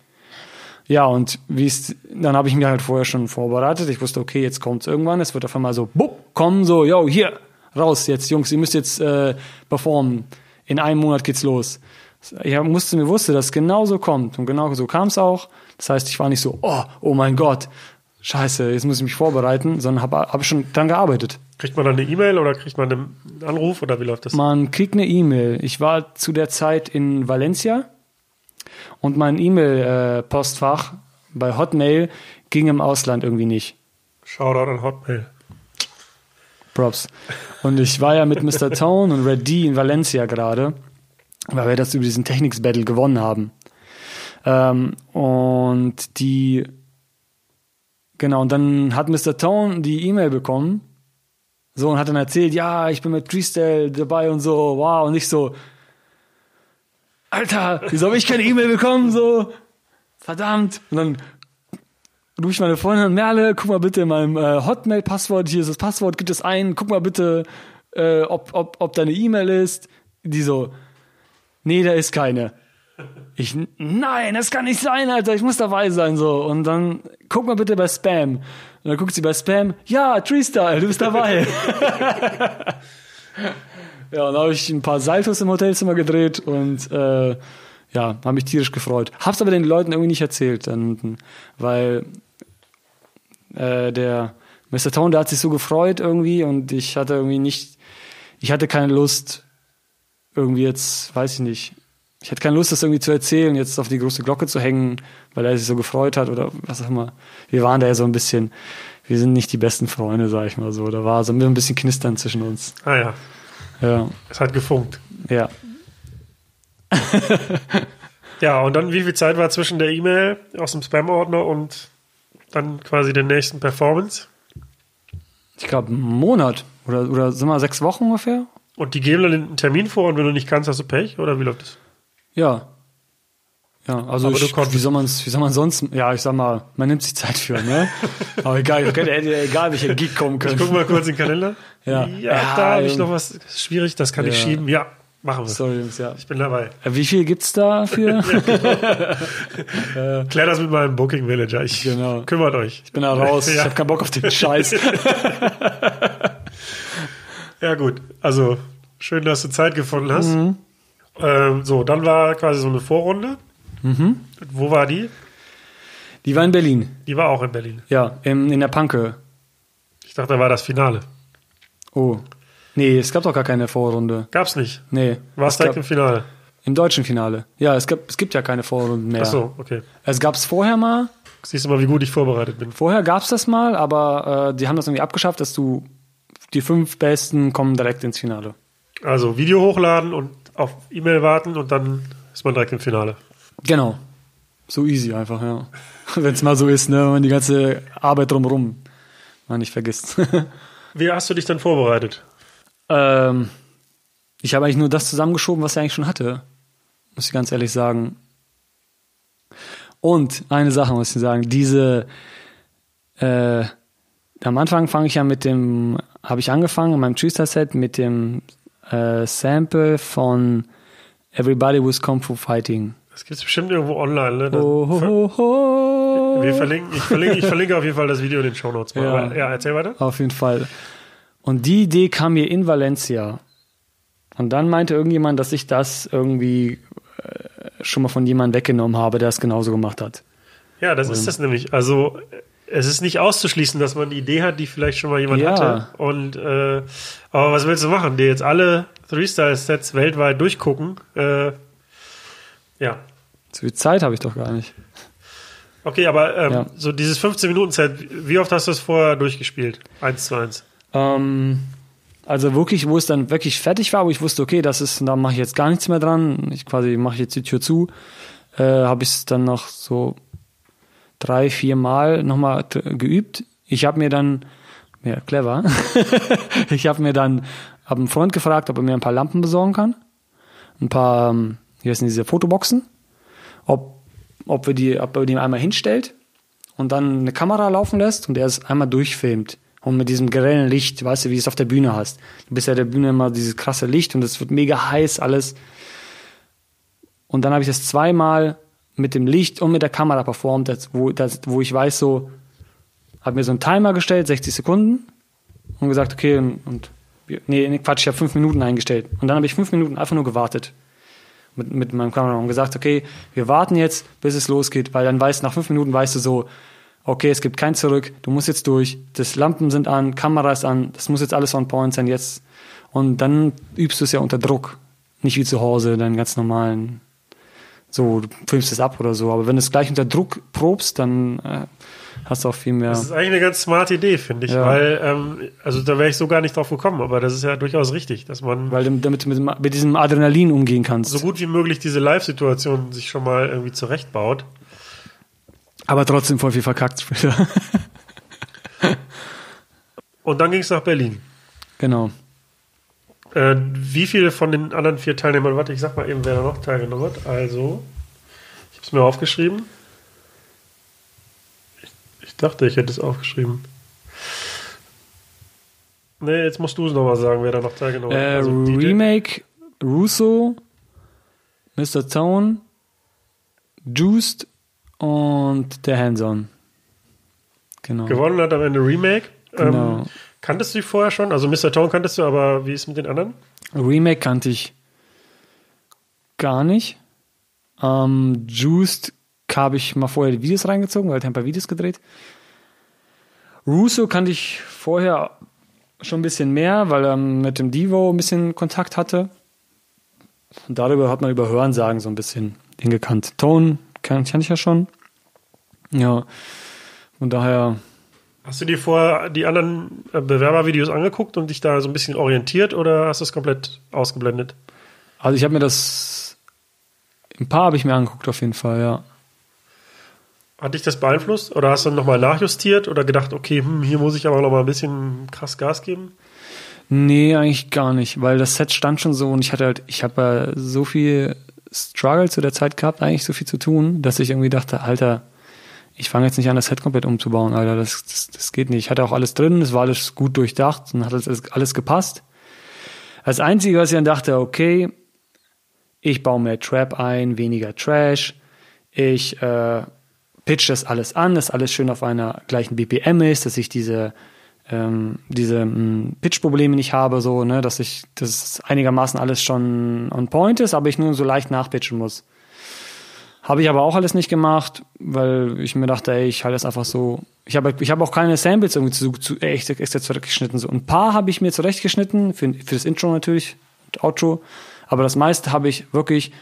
Ja, und wie es, dann habe ich mich halt vorher schon vorbereitet. Ich wusste, okay, jetzt kommt's irgendwann. Es wird auf einmal so, bupp, kommen so, yo, hier, raus jetzt, Jungs, ihr müsst jetzt äh, performen. In einem Monat geht's los. Ich musste mir wusste, dass es genau so kommt. Und genau so kam es auch. Das heißt, ich war nicht so, oh, oh mein Gott, scheiße, jetzt muss ich mich vorbereiten, sondern habe hab schon dran gearbeitet. Kriegt man dann eine E-Mail oder kriegt man einen Anruf oder wie läuft das? Man kriegt eine E-Mail. Ich war zu der Zeit in Valencia und mein E-Mail-Postfach bei Hotmail ging im Ausland irgendwie nicht. Shoutout an Hotmail. Props. Und ich war ja mit Mr. Tone und Red D in Valencia gerade, weil wir das über diesen Technics-Battle gewonnen haben. Ähm, und die, genau, und dann hat Mr. Tone die E-Mail bekommen, so, und hat dann erzählt, ja, ich bin mit Freestyle dabei und so, wow, und ich so, Alter, wieso habe ich keine E-Mail bekommen? So, verdammt. Und dann rufe ich meine Freundin Merle, guck mal bitte in meinem äh, Hotmail-Passwort, hier ist das Passwort, gib es ein, guck mal bitte, äh, ob, ob, ob deine E-Mail ist. Die so, nee, da ist keine. Ich, nein, das kann nicht sein, Alter, ich muss dabei sein, so. Und dann, guck mal bitte bei Spam. Und dann guckt sie bei Spam, ja, Treestyle, du bist dabei. Ja, und dann habe ich ein paar Saltos im Hotelzimmer gedreht und äh, ja, habe mich tierisch gefreut. Hab's aber den Leuten irgendwie nicht erzählt, dann, weil äh, der Mr. Tone, der hat sich so gefreut irgendwie und ich hatte irgendwie nicht, ich hatte keine Lust, irgendwie jetzt, weiß ich nicht, ich hatte keine Lust, das irgendwie zu erzählen, jetzt auf die große Glocke zu hängen, weil er sich so gefreut hat oder was auch immer. Wir waren da ja so ein bisschen, wir sind nicht die besten Freunde, sag ich mal so. Da war so ein bisschen Knistern zwischen uns. Ah ja. Ja. Es hat gefunkt. Ja. ja, und dann wie viel Zeit war zwischen der E-Mail aus dem Spam-Ordner und dann quasi der nächsten Performance? Ich glaube, einen Monat oder, oder sind wir sechs Wochen ungefähr? Und die geben dann einen Termin vor und wenn du nicht kannst, hast du Pech oder wie läuft das? Ja. Ja, also ich, wie soll man wie soll man sonst, ja, ich sag mal, man nimmt sich Zeit für, ne? Aber egal, hätte, hätte egal welcher Gig kommen Ich können. guck mal kurz in den Kalender. Ja. ja, Ja, da habe ich noch was schwierig, das kann ich ja. schieben. Ja, machen wir. Sorry, Jungs, ja. Ich bin dabei. Äh, Wie viel gibt's da für? Klär das mit meinem Booking Villager. Ich Genau. kümmert euch. Ich bin da raus, ich Ja. habe keinen Bock auf den Scheiß. Ja, gut. Also, schön, dass du Zeit gefunden hast. Mhm. Ähm, so, dann war quasi so eine Vorrunde. Mhm. Wo war die? Die war in Berlin. Die war auch in Berlin. Ja, in, in der Panke. Ich dachte, da war das Finale. Oh. Nee, es gab doch gar keine Vorrunde. Gab's nicht. Nee. War es direkt im Finale? Im deutschen Finale. Ja, es, gab, es gibt ja keine Vorrunden mehr. Ach so, okay. Es gab's vorher mal. Siehst du mal, wie gut ich vorbereitet bin. Vorher gab's das mal, aber äh, die haben das irgendwie abgeschafft, dass du die fünf Besten kommen direkt ins Finale. Also, Video hochladen und auf E-Mail warten und dann ist man direkt im Finale. Genau. So easy einfach, ja. Wenn es mal so ist, ne, wenn man die ganze Arbeit drumherum mal nicht vergisst. Wie hast du dich dann vorbereitet? ähm, ich habe eigentlich nur das zusammengeschoben, was ich eigentlich schon hatte. Muss ich ganz ehrlich sagen. Und eine Sache muss ich sagen, diese äh, am Anfang fange ich ja mit dem, habe ich angefangen in meinem Treestyle-Set mit dem äh, Sample von Everybody Was Kung Fu Fighting. Das gibt's bestimmt irgendwo online, ne? Dann Oh, ho, ver- ho, ho. Wir verlinken, ich, verlinke, ich verlinke auf jeden Fall das Video in den Shownotes mal. Ja. Aber, ja, erzähl weiter. Auf jeden Fall. Und die Idee kam mir in Valencia. Und dann meinte irgendjemand, dass ich das irgendwie äh, schon mal von jemandem weggenommen habe, der es genauso gemacht hat. Ja, das ist das nämlich. Also es ist nicht auszuschließen, dass man die Idee hat, die vielleicht schon mal jemand Ja. hatte. Und äh, aber was willst du machen? Dir jetzt alle Three-Style-Sets weltweit durchgucken? Äh, ja. So viel Zeit habe ich doch gar nicht. Okay, aber ähm, Ja. so dieses 15-Minuten-Set, wie oft hast du das vorher durchgespielt? Eins zu eins. Ähm, also wirklich, wo es dann wirklich fertig war, wo ich wusste, okay, das ist, da mache ich jetzt gar nichts mehr dran. Ich quasi mache jetzt die Tür zu. Äh, habe ich es dann noch so drei, vier Mal nochmal geübt. Ich habe mir dann, ja, clever, ich habe mir dann, habe einen Freund gefragt, ob er mir ein paar Lampen besorgen kann. Ein paar, ähm, hier sind diese Fotoboxen. Ob, ob, wir die, ob er die einmal hinstellt und dann eine Kamera laufen lässt und er es einmal durchfilmt. Und mit diesem grellen Licht, weißt du, wie du es auf der Bühne hast. Du bist ja der Bühne immer dieses krasse Licht und es wird mega heiß alles. Und dann habe ich das zweimal mit dem Licht und mit der Kamera performt, das, wo, das, wo ich weiß so, habe mir so einen Timer gestellt, 60 Sekunden und gesagt, okay, und, und nee, nee, Quatsch, ich habe fünf Minuten eingestellt. Und dann habe ich fünf Minuten einfach nur gewartet mit, mit meinem Kameramann und gesagt, okay, wir warten jetzt, bis es losgeht, weil dann weißt nach fünf Minuten weißt du so, okay, es gibt kein Zurück, du musst jetzt durch, das Lampen sind an, Kamera ist an, das muss jetzt alles on point sein jetzt. Und dann übst du es ja unter Druck. Nicht wie zu Hause, deinen ganz normalen, so, du filmst es ab oder so. Aber wenn du es gleich unter Druck probst, dann äh, hast du auch viel mehr. Das ist eigentlich eine ganz smarte Idee, finde ich, Ja. weil, ähm, also da wäre ich so gar nicht drauf gekommen, aber das ist ja durchaus richtig, dass man Weil du damit mit, mit diesem Adrenalin umgehen kannst. so gut wie möglich diese Live-Situation sich schon mal irgendwie zurechtbaut. Aber trotzdem voll viel verkackt später. Und dann ging es nach Berlin. genau. Äh, wie viele von den anderen vier Teilnehmern, warte, ich sag mal eben, wer da noch teilgenommen hat. Also, ich habe es mir aufgeschrieben. Ich, ich dachte, ich hätte es aufgeschrieben. Nee, jetzt musst du es nochmal sagen, wer da noch teilgenommen Äh, hat. Also, DJ Remake, Russo, Mr. Tone, Juiced und der Hands-On. Genau. Gewonnen hat am Ende Remake. Genau. Ähm, kanntest du die vorher schon? Also Mr. Tone kanntest du, aber wie ist mit den anderen? Remake kannte ich gar nicht. Ähm, Juiced habe ich mal vorher die Videos reingezogen, weil ich habe ein paar Videos gedreht. Russo kannte ich vorher schon ein bisschen mehr, weil er mit dem Devo ein bisschen Kontakt hatte. Und darüber hat man über Hörensagen so ein bisschen den gekannt. Tone kann, kann ich ja schon. Ja, von daher Hast du dir vorher die anderen äh, Bewerbervideos angeguckt und dich da so ein bisschen orientiert oder hast du es komplett ausgeblendet? Also ich habe mir das ein paar habe ich mir angeguckt auf jeden Fall, ja. Hat dich das beeinflusst oder hast du nochmal nachjustiert oder gedacht, okay, hm, hier muss ich aber noch mal ein bisschen krass Gas geben? Nee, eigentlich gar nicht, weil das Set stand schon so und ich hatte halt, ich habe so viel Struggle zu der Zeit gehabt, eigentlich so viel zu tun, dass ich irgendwie dachte, Alter, ich fange jetzt nicht an, das Set komplett umzubauen, Alter, das, das, das geht nicht. Ich hatte auch alles drin, es war alles gut durchdacht und hat alles, alles gepasst. Das Einzige, was ich dann dachte, okay, ich baue mehr Trap ein, weniger Trash, ich äh, pitch das alles an, dass alles schön auf einer gleichen BPM ist, dass ich diese ähm, diese mh, Pitch-Probleme nicht habe, so, ne, dass ich, dass einigermaßen alles schon on point ist, aber ich nur so leicht nachpitchen muss. Habe ich aber auch alles nicht gemacht, weil ich mir dachte, ey, ich halte das einfach so. Ich habe ich habe auch keine Samples irgendwie zu, zu echt extra zurechtgeschnitten. So. Ein paar habe ich mir zurechtgeschnitten, für, für das Intro natürlich Outro, aber das meiste habe ich wirklich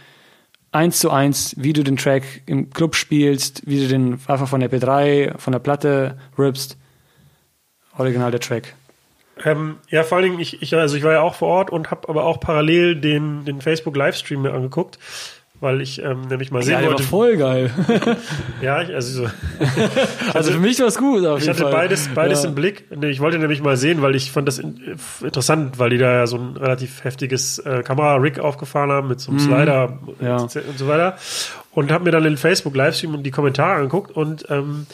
eins zu eins, wie du den Track im Club spielst, wie du den einfach von der P3, von der Platte rippst. Original der Track. Ähm, ja, vor allen Dingen, ich, ich, also ich war ja auch vor Ort und habe aber auch parallel den, den Facebook-Livestream mir angeguckt, weil ich ähm, nämlich mal sehen Ja, wollte. voll geil. Ja, ich, also so, also für mich war es gut. Ich hatte Fall. beides, beides ja. im Blick. Ich wollte nämlich mal sehen, weil ich fand das in, interessant, weil die da ja so ein relativ heftiges äh, Kamera-Rig aufgefahren haben mit so einem Slider Mhm. Ja. und so weiter. Und habe mir dann den Facebook-Livestream und die Kommentare angeguckt und ähm,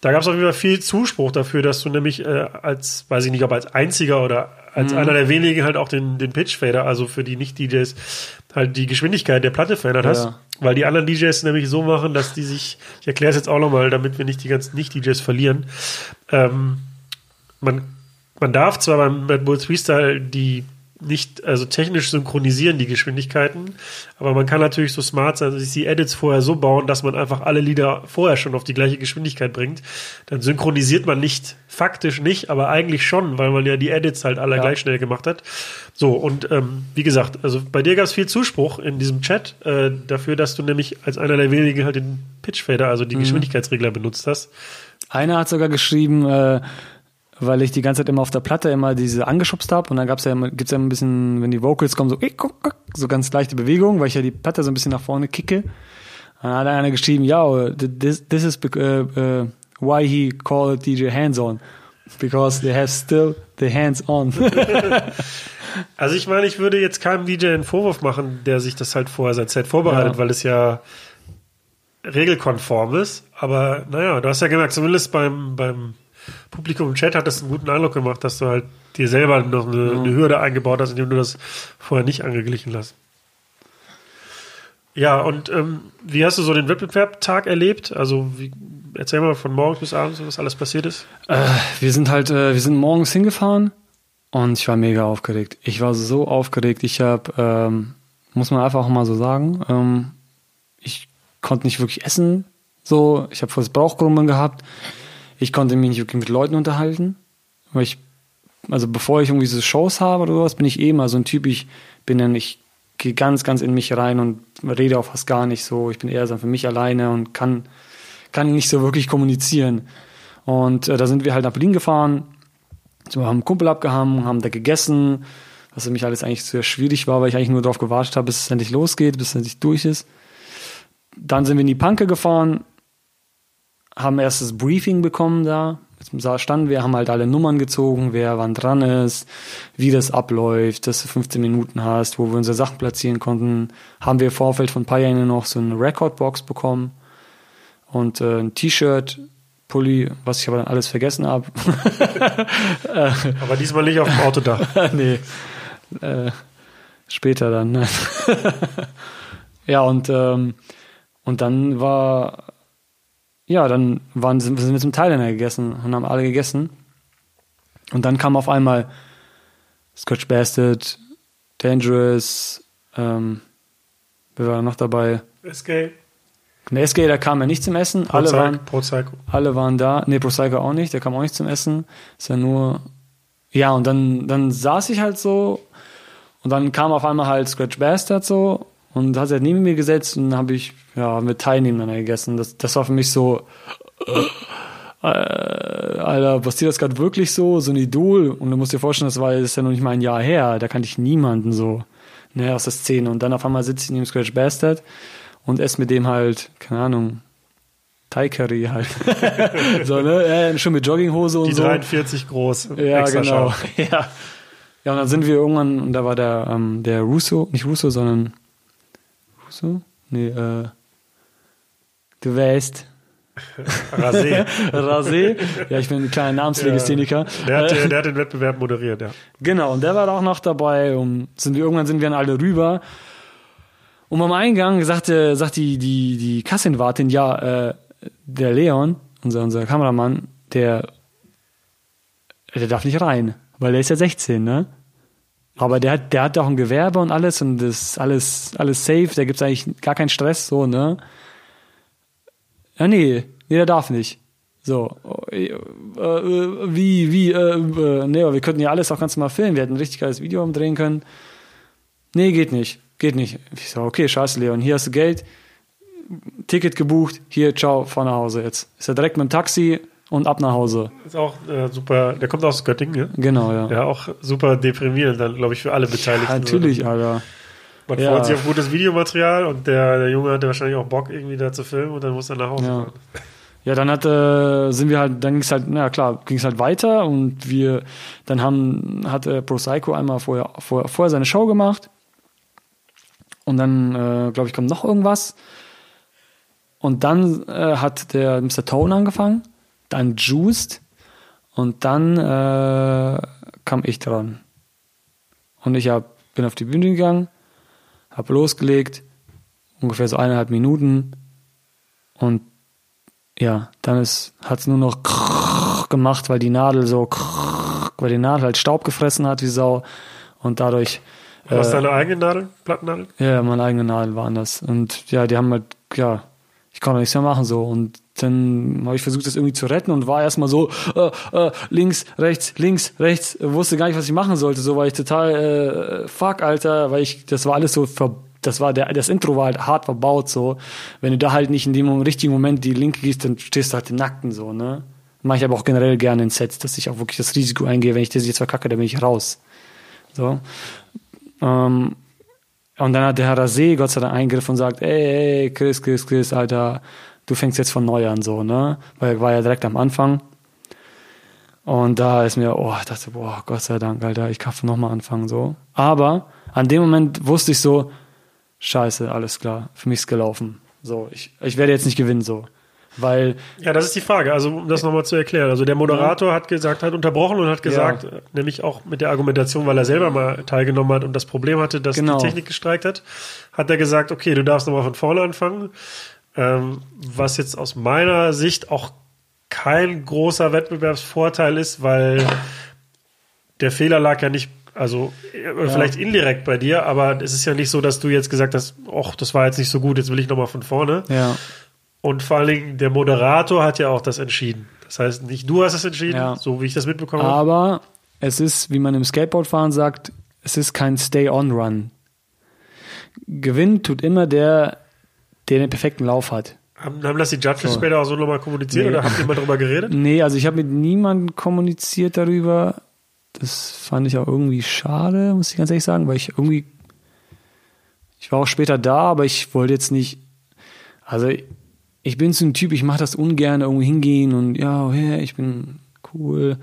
da gab es auf jeden Fall viel Zuspruch dafür, dass du nämlich äh, als, weiß ich nicht, ob als einziger oder als Mhm. einer der wenigen halt auch den, den Pitch-Fader, also für die Nicht-DJs, halt die Geschwindigkeit der Platte verändert hast. Ja. Weil die anderen DJs nämlich so machen, dass die sich, ich erkläre es jetzt auch nochmal, damit wir nicht die ganzen Nicht-DJs verlieren. Ähm, man man darf zwar beim Red Bull Freestyle die nicht, also technisch synchronisieren die Geschwindigkeiten, aber man kann natürlich so smart sein, sich die Edits vorher so bauen, dass man einfach alle Lieder vorher schon auf die gleiche Geschwindigkeit bringt. Dann synchronisiert man nicht, faktisch nicht, aber eigentlich schon, weil man ja die Edits halt alle Ja. gleich schnell gemacht hat. So, und ähm, wie gesagt, also bei dir gab es viel Zuspruch in diesem Chat äh, dafür, dass du nämlich als einer der wenigen halt den Pitchfader, also die Geschwindigkeitsregler benutzt hast. Einer hat sogar geschrieben, äh, weil ich die ganze Zeit immer auf der Platte immer diese angeschubst habe und dann gab's ja immer, gibt's ja immer ein bisschen, wenn die Vocals kommen, so, so ganz leichte Bewegung, weil ich ja die Platte so ein bisschen nach vorne kicke. Dann hat einer geschrieben, ja, this, this is uh, uh, why he called DJ hands on. Because they have still the hands on. Also ich meine, ich würde jetzt keinem DJ einen Vorwurf machen, der sich das halt vorher sein Set vorbereitet, Ja. weil es ja regelkonform ist. Aber naja, du hast ja gemerkt, zumindest beim, beim Publikum im Chat hat das einen guten Eindruck gemacht, dass du halt dir selber noch eine, eine Hürde eingebaut hast, indem du das vorher nicht angeglichen hast. Ja, und ähm, wie hast du so den Wettbewerbtag erlebt? Also wie, erzähl mal von morgens bis abends, was alles passiert ist. Äh, wir sind halt, äh, wir sind morgens hingefahren und ich war mega aufgeregt. Ich war so aufgeregt. Ich habe, ähm, muss man einfach auch mal so sagen, ähm, ich konnte nicht wirklich essen. So, ich habe Bauchgrummeln gehabt. Ich konnte mich nicht wirklich mit Leuten unterhalten, weil ich, also bevor ich irgendwie so Shows habe oder sowas, bin ich eh mal so ein Typ. Ich bin dann, ich gehe ganz, ganz in mich rein und rede auch fast gar nicht so. Ich bin eher so für mich alleine und kann, kann nicht so wirklich kommunizieren. Und äh, da sind wir halt nach Berlin gefahren, so, haben einen Kumpel abgehangen, haben da gegessen, was für mich alles eigentlich sehr schwierig war, weil ich eigentlich nur darauf gewartet habe, bis es endlich losgeht, bis es endlich durch ist. Dann sind wir in die Panke gefahren, haben erst das Briefing bekommen da. Jetzt standen wir, haben halt alle Nummern gezogen, wer wann dran ist, wie das abläuft, dass du 15 Minuten hast, wo wir unsere Sachen platzieren konnten. Haben wir im Vorfeld von ein paar Jahren noch so eine Recordbox bekommen und äh, ein T-Shirt, Pulli, was ich aber dann alles vergessen habe. Aber diesmal nicht auf dem Autodach. nee. Äh, später dann. Ne? ja, und, ähm, und dann war, ja, dann waren, sind, sind wir zum Thailänder gegessen und haben alle gegessen. Und dann kam auf einmal Scotch Bastard, Dangerous, ähm, wer war noch dabei? SK, Der SG, der kam ja nicht zum Essen. Alle waren, Pro Psycho. alle waren da. Nee, Pro Psycho auch nicht, der kam auch nicht zum Essen. Ist ja nur. Ja, und dann, dann saß ich halt so und dann kam auf einmal halt Scratch Bastard so und hat halt neben mir gesetzt und dann habe ich ja mit teilnehmen dann gegessen. Das, das war für mich so. Äh, Alter, passiert das gerade wirklich so? So ein Idol? Und du musst dir vorstellen, das war das ist ja noch nicht mal ein Jahr her. Da kannte ich niemanden so ne, aus der Szene. Und dann auf einmal sitze ich neben Scratch Bastard und esse mit dem halt, keine Ahnung, Thai Curry halt. so, ne? Ja, schon mit Jogginghose und Die so. 43 groß. Ja, genau. Ja. ja, und dann sind wir irgendwann, und da war der, ähm, der Russo, nicht Russo, sondern Russo? Nee, äh, du weißt, Rasé. Rasé. ja, ich bin ein kleiner Namenslegastheniker. Der hat, Äh, der hat den Wettbewerb moderiert, ja. Genau, und der war auch noch dabei. Und sind wir, irgendwann sind wir dann alle rüber. Und beim Eingang sagte, sagt die, die, die Kassenwartin, ja, äh, der Leon, unser, unser Kameramann, der, der darf nicht rein, weil der ist ja 16, ne? Aber der hat, der hat auch ein Gewerbe und alles und das ist alles, alles safe, da gibt's eigentlich gar keinen Stress, so, ne? Ja, nee, nee, der darf nicht. So, äh, äh, wie, wie, äh, äh, nee, aber wir könnten ja alles auch ganz normal filmen, wir hätten ein richtig geiles Video umdrehen können. Nee, geht nicht, geht nicht. Ich so, okay, scheiße, Leon, hier hast du Geld, Ticket gebucht, hier, ciao, fahr nach Hause jetzt. Ist er direkt mit dem Taxi und ab nach Hause. Ist auch äh, super, der kommt aus Göttingen, ja? Genau, ja. Ja, auch super deprimierend dann, glaube ich, für alle Beteiligten. Ja, natürlich, Alter. Man Ja. freut sich auf gutes Videomaterial und der, der Junge hatte wahrscheinlich auch Bock, irgendwie da zu filmen und dann muss er nach Hause Ja. fahren. Ja, dann hat, äh, sind wir halt, dann ging es halt, na klar, ging es halt weiter und wir, dann haben, hat äh, Pro Psycho einmal vorher, vorher, vorher seine Show gemacht und dann, äh, glaube ich, kommt noch irgendwas und dann äh, hat der Mr. Tone angefangen, dann Juiced und dann äh, kam ich dran. Und ich hab, bin auf die Bühne gegangen, habe losgelegt, ungefähr so eineinhalb Minuten und ja, dann ist, hat's nur noch gemacht, weil die Nadel so weil die Nadel halt Staub gefressen hat wie Sau und dadurch Du hast deine eigene Nadel, Plattennadel? ja, meine eigene Nadel war anders. Und ja, die haben halt, ja, ich konnte nichts mehr machen so. Und dann habe ich versucht, das irgendwie zu retten und war erstmal so, äh, äh, links, rechts, links, rechts, wusste gar nicht, was ich machen sollte. So war ich total, äh, fuck, Alter, weil ich, das war alles so ver das war der, das Intro war halt hart verbaut, so. Wenn du da halt nicht in dem richtigen Moment die Linke gehst, dann stehst du halt im Nackten, so, ne? Mache ich aber auch generell gerne in Sets, dass ich auch wirklich das Risiko eingehe, wenn ich das jetzt verkacke, dann bin ich raus. So. Ähm, und dann hat der Herr Rasee Gott sei Dank eingegriffen und sagt, ey, ey, Chris, Chris, Chris, Alter, du fängst jetzt von neu an, so, ne? Weil er war ja direkt am Anfang. Und da ist mir, oh, ich dachte, boah, Gott sei Dank, Alter, ich kann nochmal anfangen, so. Aber an dem Moment wusste ich so, scheiße, alles klar, für mich ist gelaufen. So, ich, ich werde jetzt nicht gewinnen, so. Weil, Ja, das ist die Frage. Also, um das nochmal zu erklären. Also, der Moderator hat gesagt, hat unterbrochen und hat gesagt, äh, nämlich auch mit der Argumentation, weil er selber mal teilgenommen hat und das Problem hatte, dass Genau. die Technik gestreikt hat, hat er gesagt, okay, du darfst nochmal von vorne anfangen. Ähm, was jetzt aus meiner Sicht auch kein großer Wettbewerbsvorteil ist, weil der Fehler lag ja nicht, also äh, vielleicht indirekt bei dir, aber es ist ja nicht so, dass du jetzt gesagt hast, ach, das war jetzt nicht so gut, jetzt will ich nochmal von vorne. ja, Und vor allen Dingen, der Moderator hat ja auch das entschieden. Das heißt, nicht du hast es entschieden, Ja. so wie ich das mitbekommen habe. aber es ist, wie man im Skateboardfahren sagt, es ist kein Stay-on-Run. Gewinnen tut immer der, der den perfekten Lauf hat. Haben, haben das die Judges So. später auch so nochmal kommuniziert Nee. oder habt ihr mal drüber geredet? Nee, also ich habe mit niemandem kommuniziert darüber. Das fand ich auch irgendwie schade, muss ich ganz ehrlich sagen, weil ich irgendwie. Ich war auch später da, aber ich wollte jetzt nicht. Also ich bin so ein Typ, ich mache das ungern, irgendwo hingehen und ja, hey, ich bin cool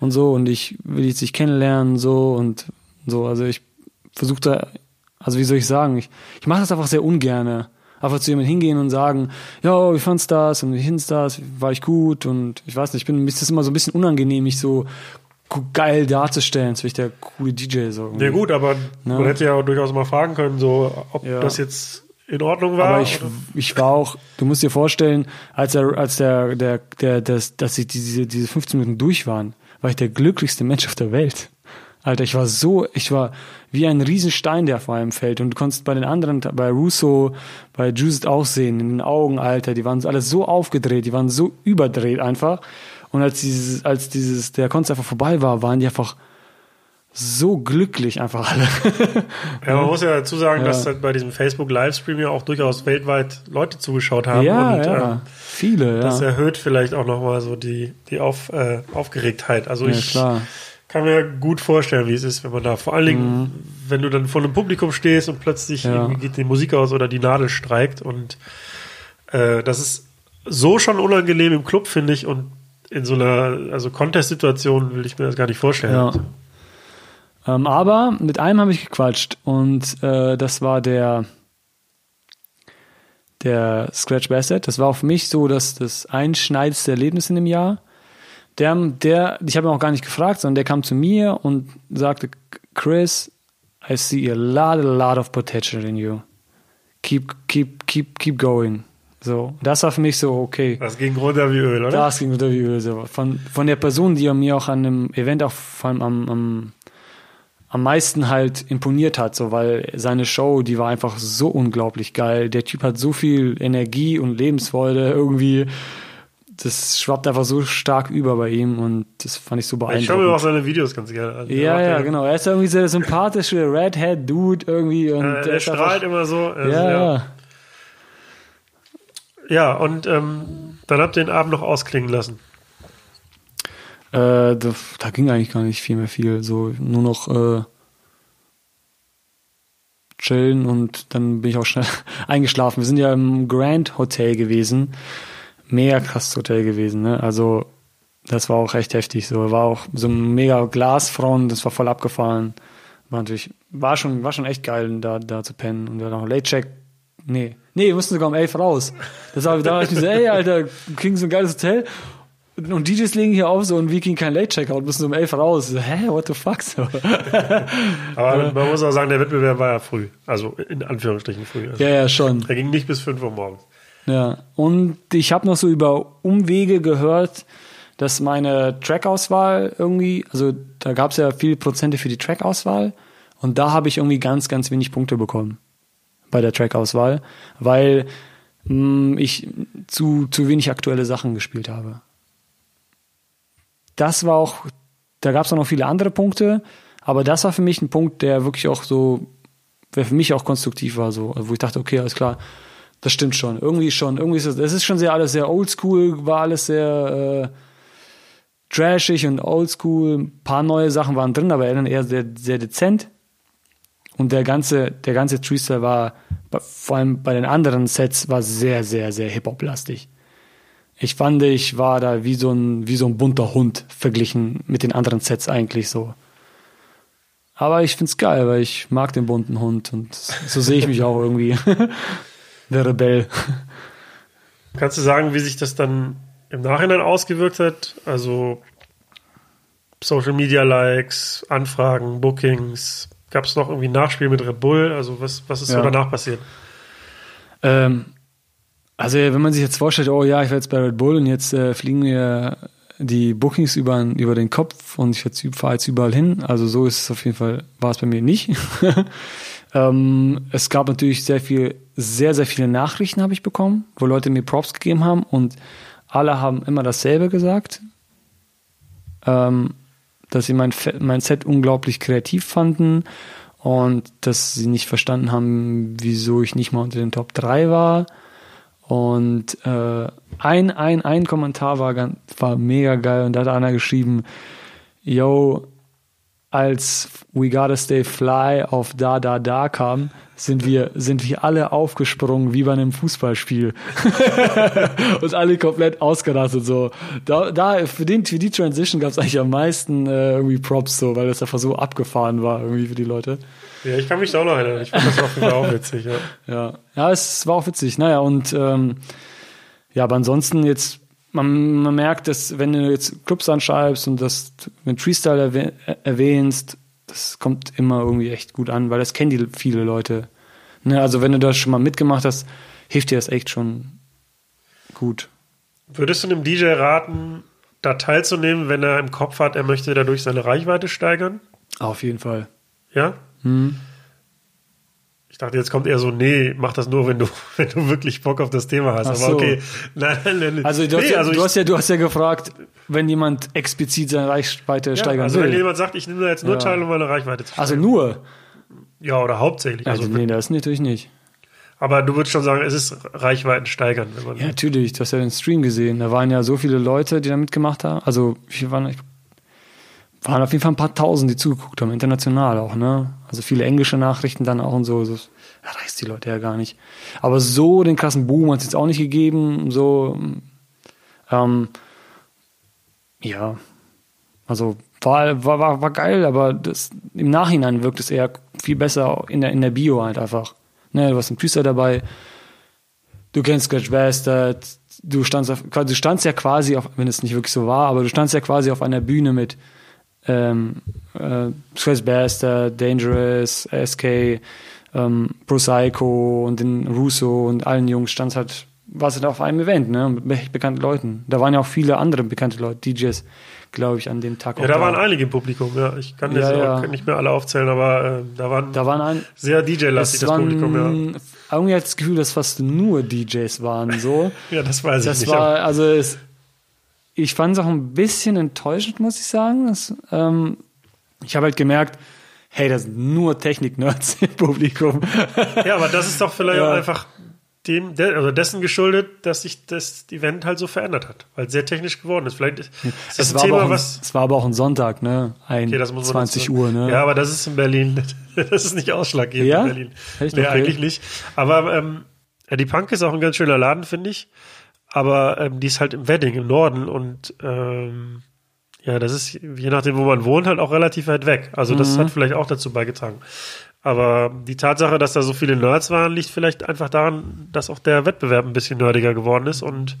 und so und ich will jetzt dich kennenlernen so und so. Also ich versuche da, also wie soll ich sagen, ich, ich mache das einfach sehr ungerne. Einfach zu jemandem hingehen und sagen, ja, wie fandst das und wie findest das, war ich gut und ich weiß nicht, ich bin, mir ist das immer so ein bisschen unangenehm, mich so geil darzustellen, als wäre ich der coole DJ so. Ja gut, aber Ja. man hätte ja auch durchaus mal fragen können, so ob Ja. das jetzt in Ordnung war. Aber ich, oder? ich war auch, du musst dir vorstellen, als er, als der, der, der, das, dass ich diese, diese 15 Minuten durch waren, war ich der glücklichste Mensch auf der Welt. Alter, ich war so, ich war wie ein Riesenstein, der vor einem fällt. Und du konntest bei den anderen, bei Russo, bei Juiced auch sehen, in den Augen, Alter, die waren alle so aufgedreht, die waren so überdreht einfach. Und als dieses, als dieses, der Konzert einfach vorbei war, waren die einfach so glücklich einfach alle. ja, man muss ja dazu sagen, Ja. dass halt bei diesem Facebook-Livestream ja auch durchaus weltweit Leute zugeschaut haben. ja, und, ja, ähm, viele, ja. das erhöht vielleicht auch nochmal so die, die Auf, äh, Aufgeregtheit. Also ja, ich klar. kann mir gut vorstellen, wie es ist, wenn man da, vor allen Dingen, wenn du dann vor einem Publikum stehst und plötzlich Mhm. Geht die Musik aus oder die Nadel streikt und äh, das ist so schon unangenehm im Club, finde ich, und in so einer, also Contest-Situation will ich mir das gar nicht vorstellen. Ja. Ähm, aber mit einem habe ich gequatscht und äh, das war der der Scratch Bassett. Das war für mich so dass das einschneidendste Erlebnis in dem Jahr. Der, der, ich habe ihn auch gar nicht gefragt, sondern der kam zu mir und sagte, Chris, I see a lot, a lot of potential in you. Keep, keep, keep, keep going. So, das war für mich so okay. Das ging runter wie Öl, oder? Das ging unter die Öl. So. Von, von der Person, die mir auch an dem Event auch vor allem am, am, am meisten halt imponiert hat, so, weil seine Show, die war einfach so unglaublich geil. Der Typ hat so viel Energie und Lebensfreude irgendwie. Das schwappt einfach so stark über bei ihm und das fand ich so ich schaue mir auch beeindruckend. seine Videos ganz gerne an. Ja, ja, genau. Er ist irgendwie so der sympathische Redhead-Dude irgendwie. Und Äh, er strahlt immer so. Also, Ja, ja. Ja, und ähm, dann habt ihr den Abend noch ausklingen lassen. Äh, da, da ging eigentlich gar nicht viel mehr viel. So nur noch äh, chillen und dann bin ich auch schnell eingeschlafen. Wir sind ja im Grand Hotel gewesen. Mega krasses Hotel gewesen, ne? Also das war auch echt heftig. So war auch so ein mega Glasfront, das war voll abgefahren. War natürlich, war schon, war schon echt geil, da, da zu pennen. Und wir hatten noch Late Check. Nee. Nee, wir mussten sogar um elf raus. Das war, da war ich mir so, ey, Alter, kriegen so ein geiles Hotel. Und DJs legen hier auf so und wir kriegen kein Late Checkout, müssen um elf raus. Hä, what the fuck? So. Aber man muss auch sagen, der Wettbewerb war ja früh. Also in Anführungsstrichen früh. Also ja, ja, schon. Er ging nicht bis 5 Uhr morgens. Ja. Und ich habe noch so über Umwege gehört, dass meine Track-Auswahl irgendwie, also da gab es ja viele Prozente für die Track-Auswahl und da habe ich irgendwie ganz, ganz wenig Punkte bekommen bei der Track-Auswahl, weil mh, ich zu, zu wenig aktuelle Sachen gespielt habe. Das war auch, da gab es auch noch viele andere Punkte, aber das war für mich ein Punkt, der wirklich auch so, der für mich auch konstruktiv war, so, wo ich dachte, okay, alles klar, das stimmt schon. Irgendwie schon. Irgendwie ist es, es ist schon sehr alles sehr oldschool, war alles sehr äh, trashig und oldschool. Ein paar neue Sachen waren drin, aber dann eher sehr, sehr dezent. Und der ganze, der ganze Treestyle war, vor allem bei den anderen Sets, war sehr, sehr, sehr Hip-Hop-lastig. Ich fand, ich war da wie so ein, wie so ein bunter Hund verglichen mit den anderen Sets eigentlich so. Aber ich find's geil, weil ich mag den bunten Hund und so sehe ich mich auch irgendwie. Der Rebell. Kannst du sagen, wie sich das dann im Nachhinein ausgewirkt hat? Also Social Media Likes, Anfragen, Bookings. Gab es noch irgendwie ein Nachspiel mit Red Bull? Also was, was ist Ja. so danach passiert? Ähm, also wenn man sich jetzt vorstellt, oh ja, ich war jetzt bei Red Bull und jetzt äh, fliegen mir die Bookings über, über den Kopf und ich fahre jetzt überall hin. Also so ist es auf jeden Fall, war es bei mir nicht. ähm, es gab natürlich sehr viel, sehr, sehr viele Nachrichten habe ich bekommen, wo Leute mir Props gegeben haben und alle haben immer dasselbe gesagt. Ähm, dass sie mein, mein Set unglaublich kreativ fanden und dass sie nicht verstanden haben, wieso ich nicht mal unter den Top 3 war. Und äh, ein, ein, ein Kommentar war, war mega geil und da hat einer geschrieben, yo, als We Gotta Stay Fly auf Da Da Da kam, sind wir, sind wir alle aufgesprungen wie bei einem Fußballspiel. und alle komplett ausgerastet so. Da, da für, den, für die Transition gab es eigentlich am meisten äh, irgendwie Props so, weil das einfach so abgefahren war irgendwie für die Leute. Ja, ich kann mich da auch noch erinnern. Ich fand das auf jeden Fall auch witzig. Ja. Ja, ja, es war auch witzig. Naja, und ähm, ja, aber ansonsten jetzt, man, man merkt, dass wenn du jetzt Clubs anschreibst und das mit Freestyle erwäh erwähnst, das kommt immer irgendwie echt gut an, weil das kennen die viele Leute. Ne, also wenn du das schon mal mitgemacht hast, hilft dir das echt schon gut. Würdest du einem DJ raten, da teilzunehmen, wenn er im Kopf hat, er möchte dadurch seine Reichweite steigern? Auf jeden Fall. Ja? Hm. Ich dachte, jetzt kommt eher so, nee, mach das nur, wenn du, wenn du wirklich Bock auf das Thema hast. Ach Aber so. okay. Nein, nein, nein. Also, du, hast nee, ja, also du, ich- hast ja, du hast ja gefragt, wenn jemand explizit seine Reichweite ja, steigern also wenn will. jemand sagt, ich nehme da jetzt nur Ja. teil, um meine Reichweite zu Also steigern. nur. Ja, oder hauptsächlich. Also, Also, nee, das natürlich nicht. Aber du würdest schon sagen, es ist Reichweiten steigern, wenn. Ja, natürlich, du hast ja den Stream gesehen. Da waren ja so viele Leute, die da mitgemacht haben. Also, wie waren, waren auf jeden Fall ein paar tausend, die zugeguckt haben, international auch, ne? Also viele englische Nachrichten dann auch und so. so erreicht die Leute ja gar nicht. Aber so den krassen Boom hat es jetzt auch nicht gegeben. So, ähm, ja, also war, war, war, war geil, aber das, im Nachhinein wirkt es eher viel besser in der, in der Bio halt einfach. Ne, du hast einen Priester dabei, du kennst Scratch Bastard, du standst, auf, du standst ja quasi auf, wenn es nicht wirklich so war, aber du standst ja quasi auf einer Bühne mit ähm, äh, Scratch Bastard, Dangerous, SK, ähm, Prosaico und den Russo und allen Jungs standst halt, warst halt auf einem Event, ne, mit bekannten Leuten. Da waren ja auch viele andere bekannte Leute, DJs, glaube ich, an dem Tag. Ja, auch da waren einige im Publikum, ja. Ich kann jetzt Ja, ja. nicht mehr alle aufzählen, aber äh, da waren, Da waren ein, sehr DJ-lastig das, waren, Publikum, ja. irgendwie ich das Gefühl, dass fast nur DJs waren, so. Ja, das weiß ich Das nicht. war, also es, ich fand es auch ein bisschen enttäuschend, muss ich sagen. Das, ähm, ich habe halt gemerkt, hey, das sind nur Technik-Nerds im Publikum. ja, aber das ist doch vielleicht Ja. auch einfach dem, der, also dessen geschuldet, dass sich das Event halt so verändert hat, weil es sehr technisch geworden ist. Vielleicht ist Es ein war, aber Thema, auch ein, was. es war aber auch ein Sonntag, ne? Ein Okay, das muss man 20 dazu- Uhr, ne? Ja, aber das ist in Berlin. Das ist nicht ausschlaggebend Ja? in Berlin. Echt? Nee, Okay. eigentlich nicht. Aber ähm, ja, die Punk ist auch ein ganz schöner Laden, finde ich. Aber ähm, die ist halt im Wedding im Norden und ähm, ja, das ist je nachdem, wo man wohnt, halt auch relativ weit weg. Also das Mhm. hat vielleicht auch dazu beigetragen. Aber die Tatsache, dass da so viele Nerds waren, liegt vielleicht einfach daran, dass auch der Wettbewerb ein bisschen nerdiger geworden ist und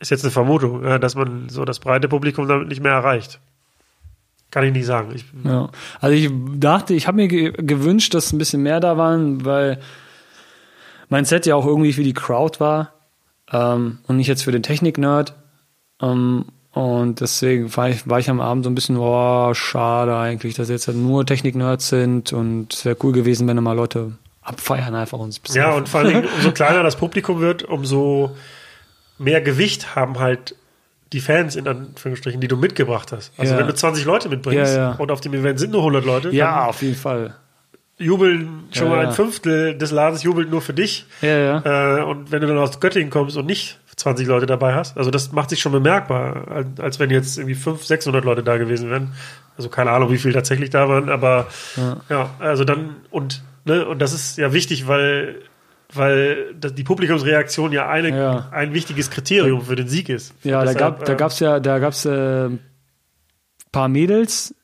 ist jetzt eine Vermutung, ja, dass man so das breite Publikum damit nicht mehr erreicht. Kann ich nicht sagen. Ich, Ja. Also ich dachte, ich habe mir ge gewünscht, dass ein bisschen mehr da waren, weil mein Set ja auch irgendwie für die Crowd war ähm, und nicht jetzt für den Technik-Nerd. Ähm, Und deswegen war ich, war ich am Abend so ein bisschen, oh, schade eigentlich, dass jetzt halt nur Technik-Nerds sind und es wäre cool gewesen, wenn da mal Leute abfeiern einfach uns. Ja, und vor allen Dingen, umso kleiner das Publikum wird, umso mehr Gewicht haben halt die Fans in Anführungsstrichen, die du mitgebracht hast. Also Ja. wenn du 20 Leute mitbringst Ja, ja. und auf dem Event sind nur 100 Leute, Ja, auf jeden Fall. Jubeln schon Ja, mal ja. ein Fünftel des Ladens jubelt nur für dich. Ja, ja. Äh, und wenn du dann aus Göttingen kommst und nicht 20 Leute dabei hast, also das macht sich schon bemerkbar, als, wenn jetzt irgendwie 500, 600 Leute da gewesen wären. Also keine Ahnung, wie viel tatsächlich da waren, aber ja, also dann und ne, und das ist ja wichtig, weil weil die Publikumsreaktion ja, eine, Ja. ein wichtiges Kriterium für den Sieg ist. Ja, da Deshalb, gab da äh, gab's ja, da gab's äh, paar Mädels.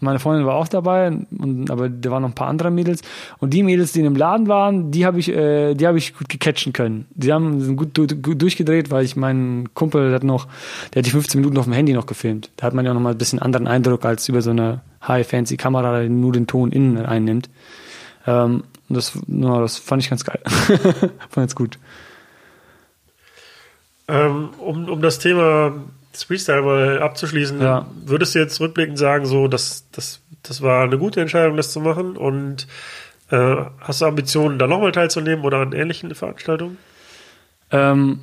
Meine Freundin war auch dabei, und, aber da waren noch ein paar andere Mädels. Und die Mädels, die in dem Laden waren, die habe ich, äh, die ich gut gecatchen können. Die haben sind gut, du- gut durchgedreht, weil ich meinen Kumpel der hat noch, der hat die 15 Minuten auf dem Handy noch gefilmt. Da hat man ja noch mal ein bisschen anderen Eindruck als über so eine high fancy Kamera, die nur den Ton innen einnimmt. Ähm, das, ja, das fand ich ganz geil. fand ich gut. Ähm, um, um das Thema Freestyle mal abzuschließen, Ja. würdest du jetzt rückblickend sagen, so, dass das, das war eine gute Entscheidung, das zu machen? Und äh, hast du Ambitionen, da nochmal teilzunehmen oder an ähnlichen Veranstaltungen? Ähm,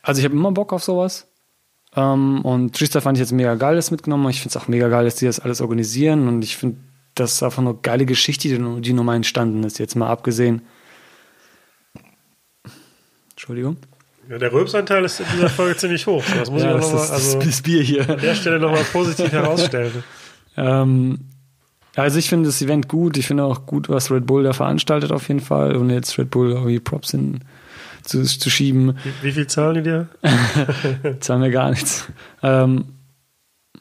also ich habe immer Bock auf sowas. Ähm, und Tristan fand ich jetzt mega geil, das mitgenommen. Ich finde es auch mega geil, dass die das alles organisieren. Und ich finde, das ist einfach eine geile Geschichte, die, die nur mal entstanden ist. Jetzt mal abgesehen. Entschuldigung. Ja, der Röpsanteil ist in dieser Folge ziemlich hoch. Das muss Ja, ich auch nochmal also, das Bier hier. an der Stelle nochmal positiv herausstellen. Ähm, also ich finde das Event gut. Ich finde auch gut, was Red Bull da veranstaltet auf jeden Fall. Und jetzt Red Bull irgendwie Props hin zu, zu schieben. Wie, wie viel zahlen die dir? zahlen wir gar nichts. Ähm,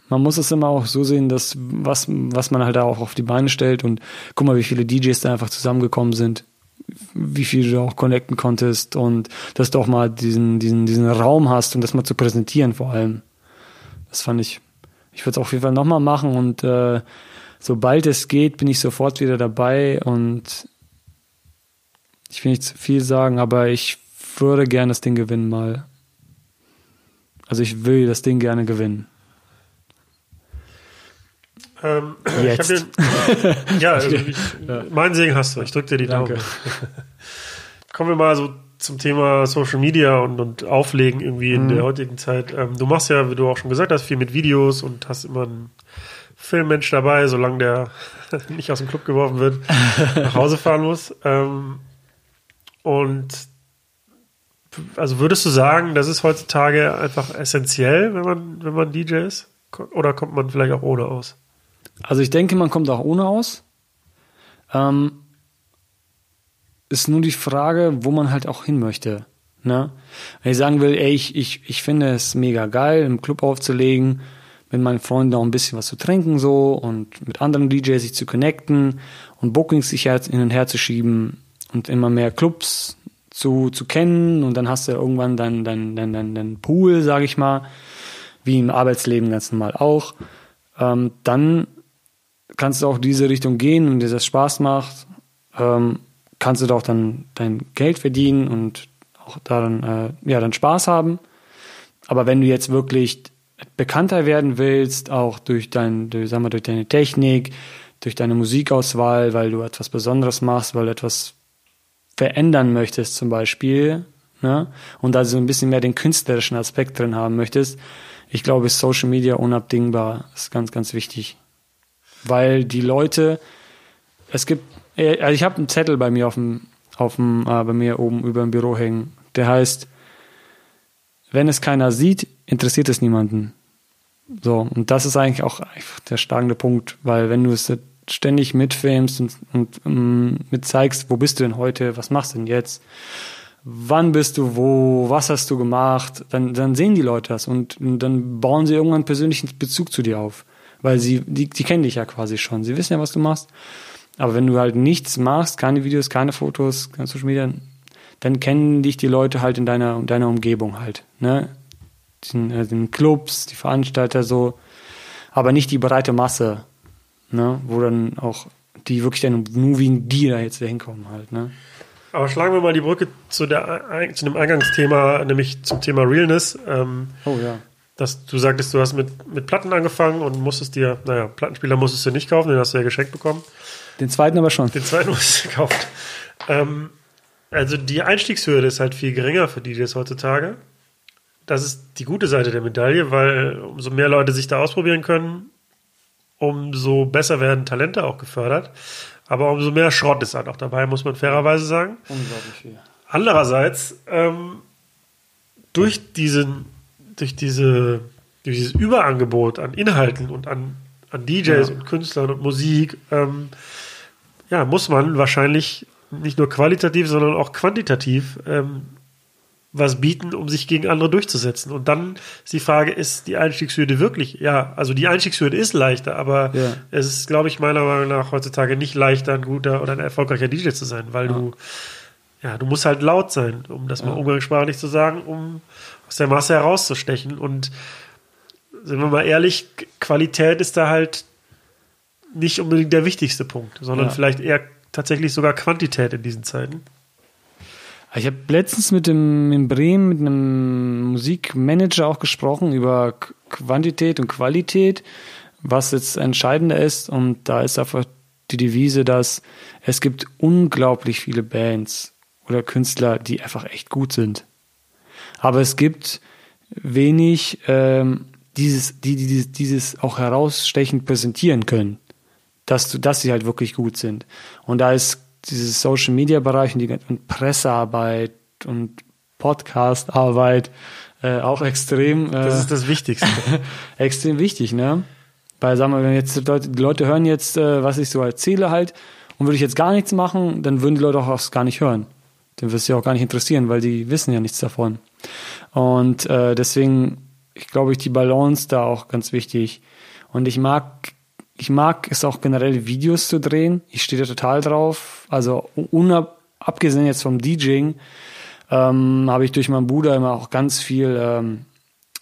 man muss es immer auch so sehen, dass was, was man halt da auch auf die Beine stellt und guck mal, wie viele DJs da einfach zusammengekommen sind, wie viel du auch connecten konntest und dass du auch mal diesen, diesen, diesen Raum hast, um das mal zu präsentieren vor allem. Das fand ich, ich würde es auf jeden Fall nochmal machen und äh, sobald es geht, bin ich sofort wieder dabei und ich will nicht zu viel sagen, aber ich würde gerne das Ding gewinnen mal. Also ich will das Ding gerne gewinnen. Ähm, Jetzt. Den, ja, also ich, meinen Segen hast du. Ich drücke dir die Danke. Daumen. Kommen wir mal so zum Thema Social Media und, und Auflegen irgendwie in Mhm. der heutigen Zeit. Ähm, du machst ja, wie du auch schon gesagt hast, viel mit Videos und hast immer einen Filmmensch dabei, solange der nicht aus dem Club geworfen wird, nach Hause fahren muss. Ähm, und also würdest du sagen, das ist heutzutage einfach essentiell, wenn man, wenn man DJ ist? Oder kommt man vielleicht auch ohne aus? Also ich denke, man kommt auch ohne aus. Ähm, ist nur die Frage, wo man halt auch hin möchte. Ne? Wenn ich sagen will, ey, ich, ich, ich finde es mega geil, im Club aufzulegen, mit meinen Freunden auch ein bisschen was zu trinken so und mit anderen DJs sich zu connecten und Bookings sich hin und her zu schieben und immer mehr Clubs zu, zu kennen und dann hast du irgendwann dein, dein, dein, dein, dein Pool, sag ich mal, wie im Arbeitsleben ganz normal auch. Ähm, dann kannst du auch diese Richtung gehen und dir das Spaß macht, ähm, kannst du doch dann dein Geld verdienen und auch daran äh, ja dann Spaß haben. Aber wenn du jetzt wirklich bekannter werden willst, auch durch dein, durch, sag mal, durch deine Technik, durch deine Musikauswahl, weil du etwas Besonderes machst, weil du etwas verändern möchtest zum Beispiel, ne? und da so ein bisschen mehr den künstlerischen Aspekt drin haben möchtest, ich glaube, ist Social Media unabdingbar, ist ganz, ganz wichtig. Weil die Leute, es gibt, also ich habe einen Zettel bei mir auf dem, auf dem, äh, bei mir oben über dem Büro hängen, der heißt, wenn es keiner sieht, interessiert es niemanden. So, und das ist eigentlich auch der starke Punkt, weil wenn du es ständig mitfilmst und, und ähm, mit zeigst, wo bist du denn heute, was machst du denn jetzt, wann bist du wo, was hast du gemacht, dann, dann sehen die Leute das und, und dann bauen sie irgendwann einen persönlichen Bezug zu dir auf. Weil sie, die, die kennen dich ja quasi schon, sie wissen ja, was du machst. Aber wenn du halt nichts machst, keine Videos, keine Fotos, keine Social Media, dann kennen dich die Leute halt in deiner, in deiner Umgebung halt. Ne? Den, äh, den Clubs, die Veranstalter so, aber nicht die breite Masse, ne? wo dann auch die wirklich dann nur wegen dir jetzt da hinkommen halt. Ne? Aber schlagen wir mal die Brücke zu, der, zu dem Eingangsthema, nämlich zum Thema Realness. Ähm, Oh ja. Dass du sagtest, du hast mit, mit Platten angefangen und musstest dir, naja, Plattenspieler musstest du nicht kaufen, den hast du ja geschenkt bekommen. Den zweiten aber schon. Den zweiten musst du gekauft. Ähm, also die Einstiegshürde ist halt viel geringer für DJs heutzutage. Das ist die gute Seite der Medaille, weil umso mehr Leute sich da ausprobieren können, umso besser werden Talente auch gefördert. Aber umso mehr Schrott ist halt auch dabei, muss man fairerweise sagen. Unglaublich viel. Andererseits, ähm, durch diesen, durch diese, durch dieses Überangebot an Inhalten und an, an DJs Ja. und Künstlern und Musik, ähm, ja, muss man wahrscheinlich nicht nur qualitativ, sondern auch quantitativ ähm, was bieten, um sich gegen andere durchzusetzen. Und dann ist die Frage, ist die Einstiegshürde wirklich, ja, also die Einstiegshürde ist leichter, aber Ja. es ist, glaube ich, meiner Meinung nach heutzutage nicht leichter, ein guter oder ein erfolgreicher DJ zu sein, weil Ja. du, ja, du musst halt laut sein, um das mal Ja. umgangssprachlich zu sagen, um aus der Masse herauszustechen. Und sind wir mal ehrlich, Qualität ist da halt nicht unbedingt der wichtigste Punkt, sondern Ja. vielleicht eher tatsächlich sogar Quantität in diesen Zeiten. Ich habe letztens mit dem in Bremen mit einem Musikmanager auch gesprochen über Qu- Quantität und Qualität, was jetzt entscheidender ist. Und da ist einfach die Devise, dass es gibt unglaublich viele Bands oder Künstler, die einfach echt gut sind. Aber es gibt wenig ähm, dieses, die, die dieses, dieses auch herausstechend präsentieren können, dass du, dass sie halt wirklich gut sind. Und da ist dieses Social Media Bereich und, die, und Pressearbeit und Podcastarbeit äh, auch extrem äh, Das ist das Wichtigste. extrem wichtig, ne? Weil sagen wir, wenn jetzt die Leute, die Leute hören jetzt, äh, was ich so erzähle halt, und würde ich jetzt gar nichts machen, dann würden die Leute auch gar nicht hören. Dann wird es ja auch gar nicht interessieren, weil die wissen ja nichts davon. Und äh, deswegen, ich glaube, ich die Balance da auch ganz wichtig. Und ich mag, ich mag es auch generell Videos zu drehen. Ich stehe da total drauf. Also unab, abgesehen jetzt vom DJing, ähm, habe ich durch meinen Bruder immer auch ganz viel ähm,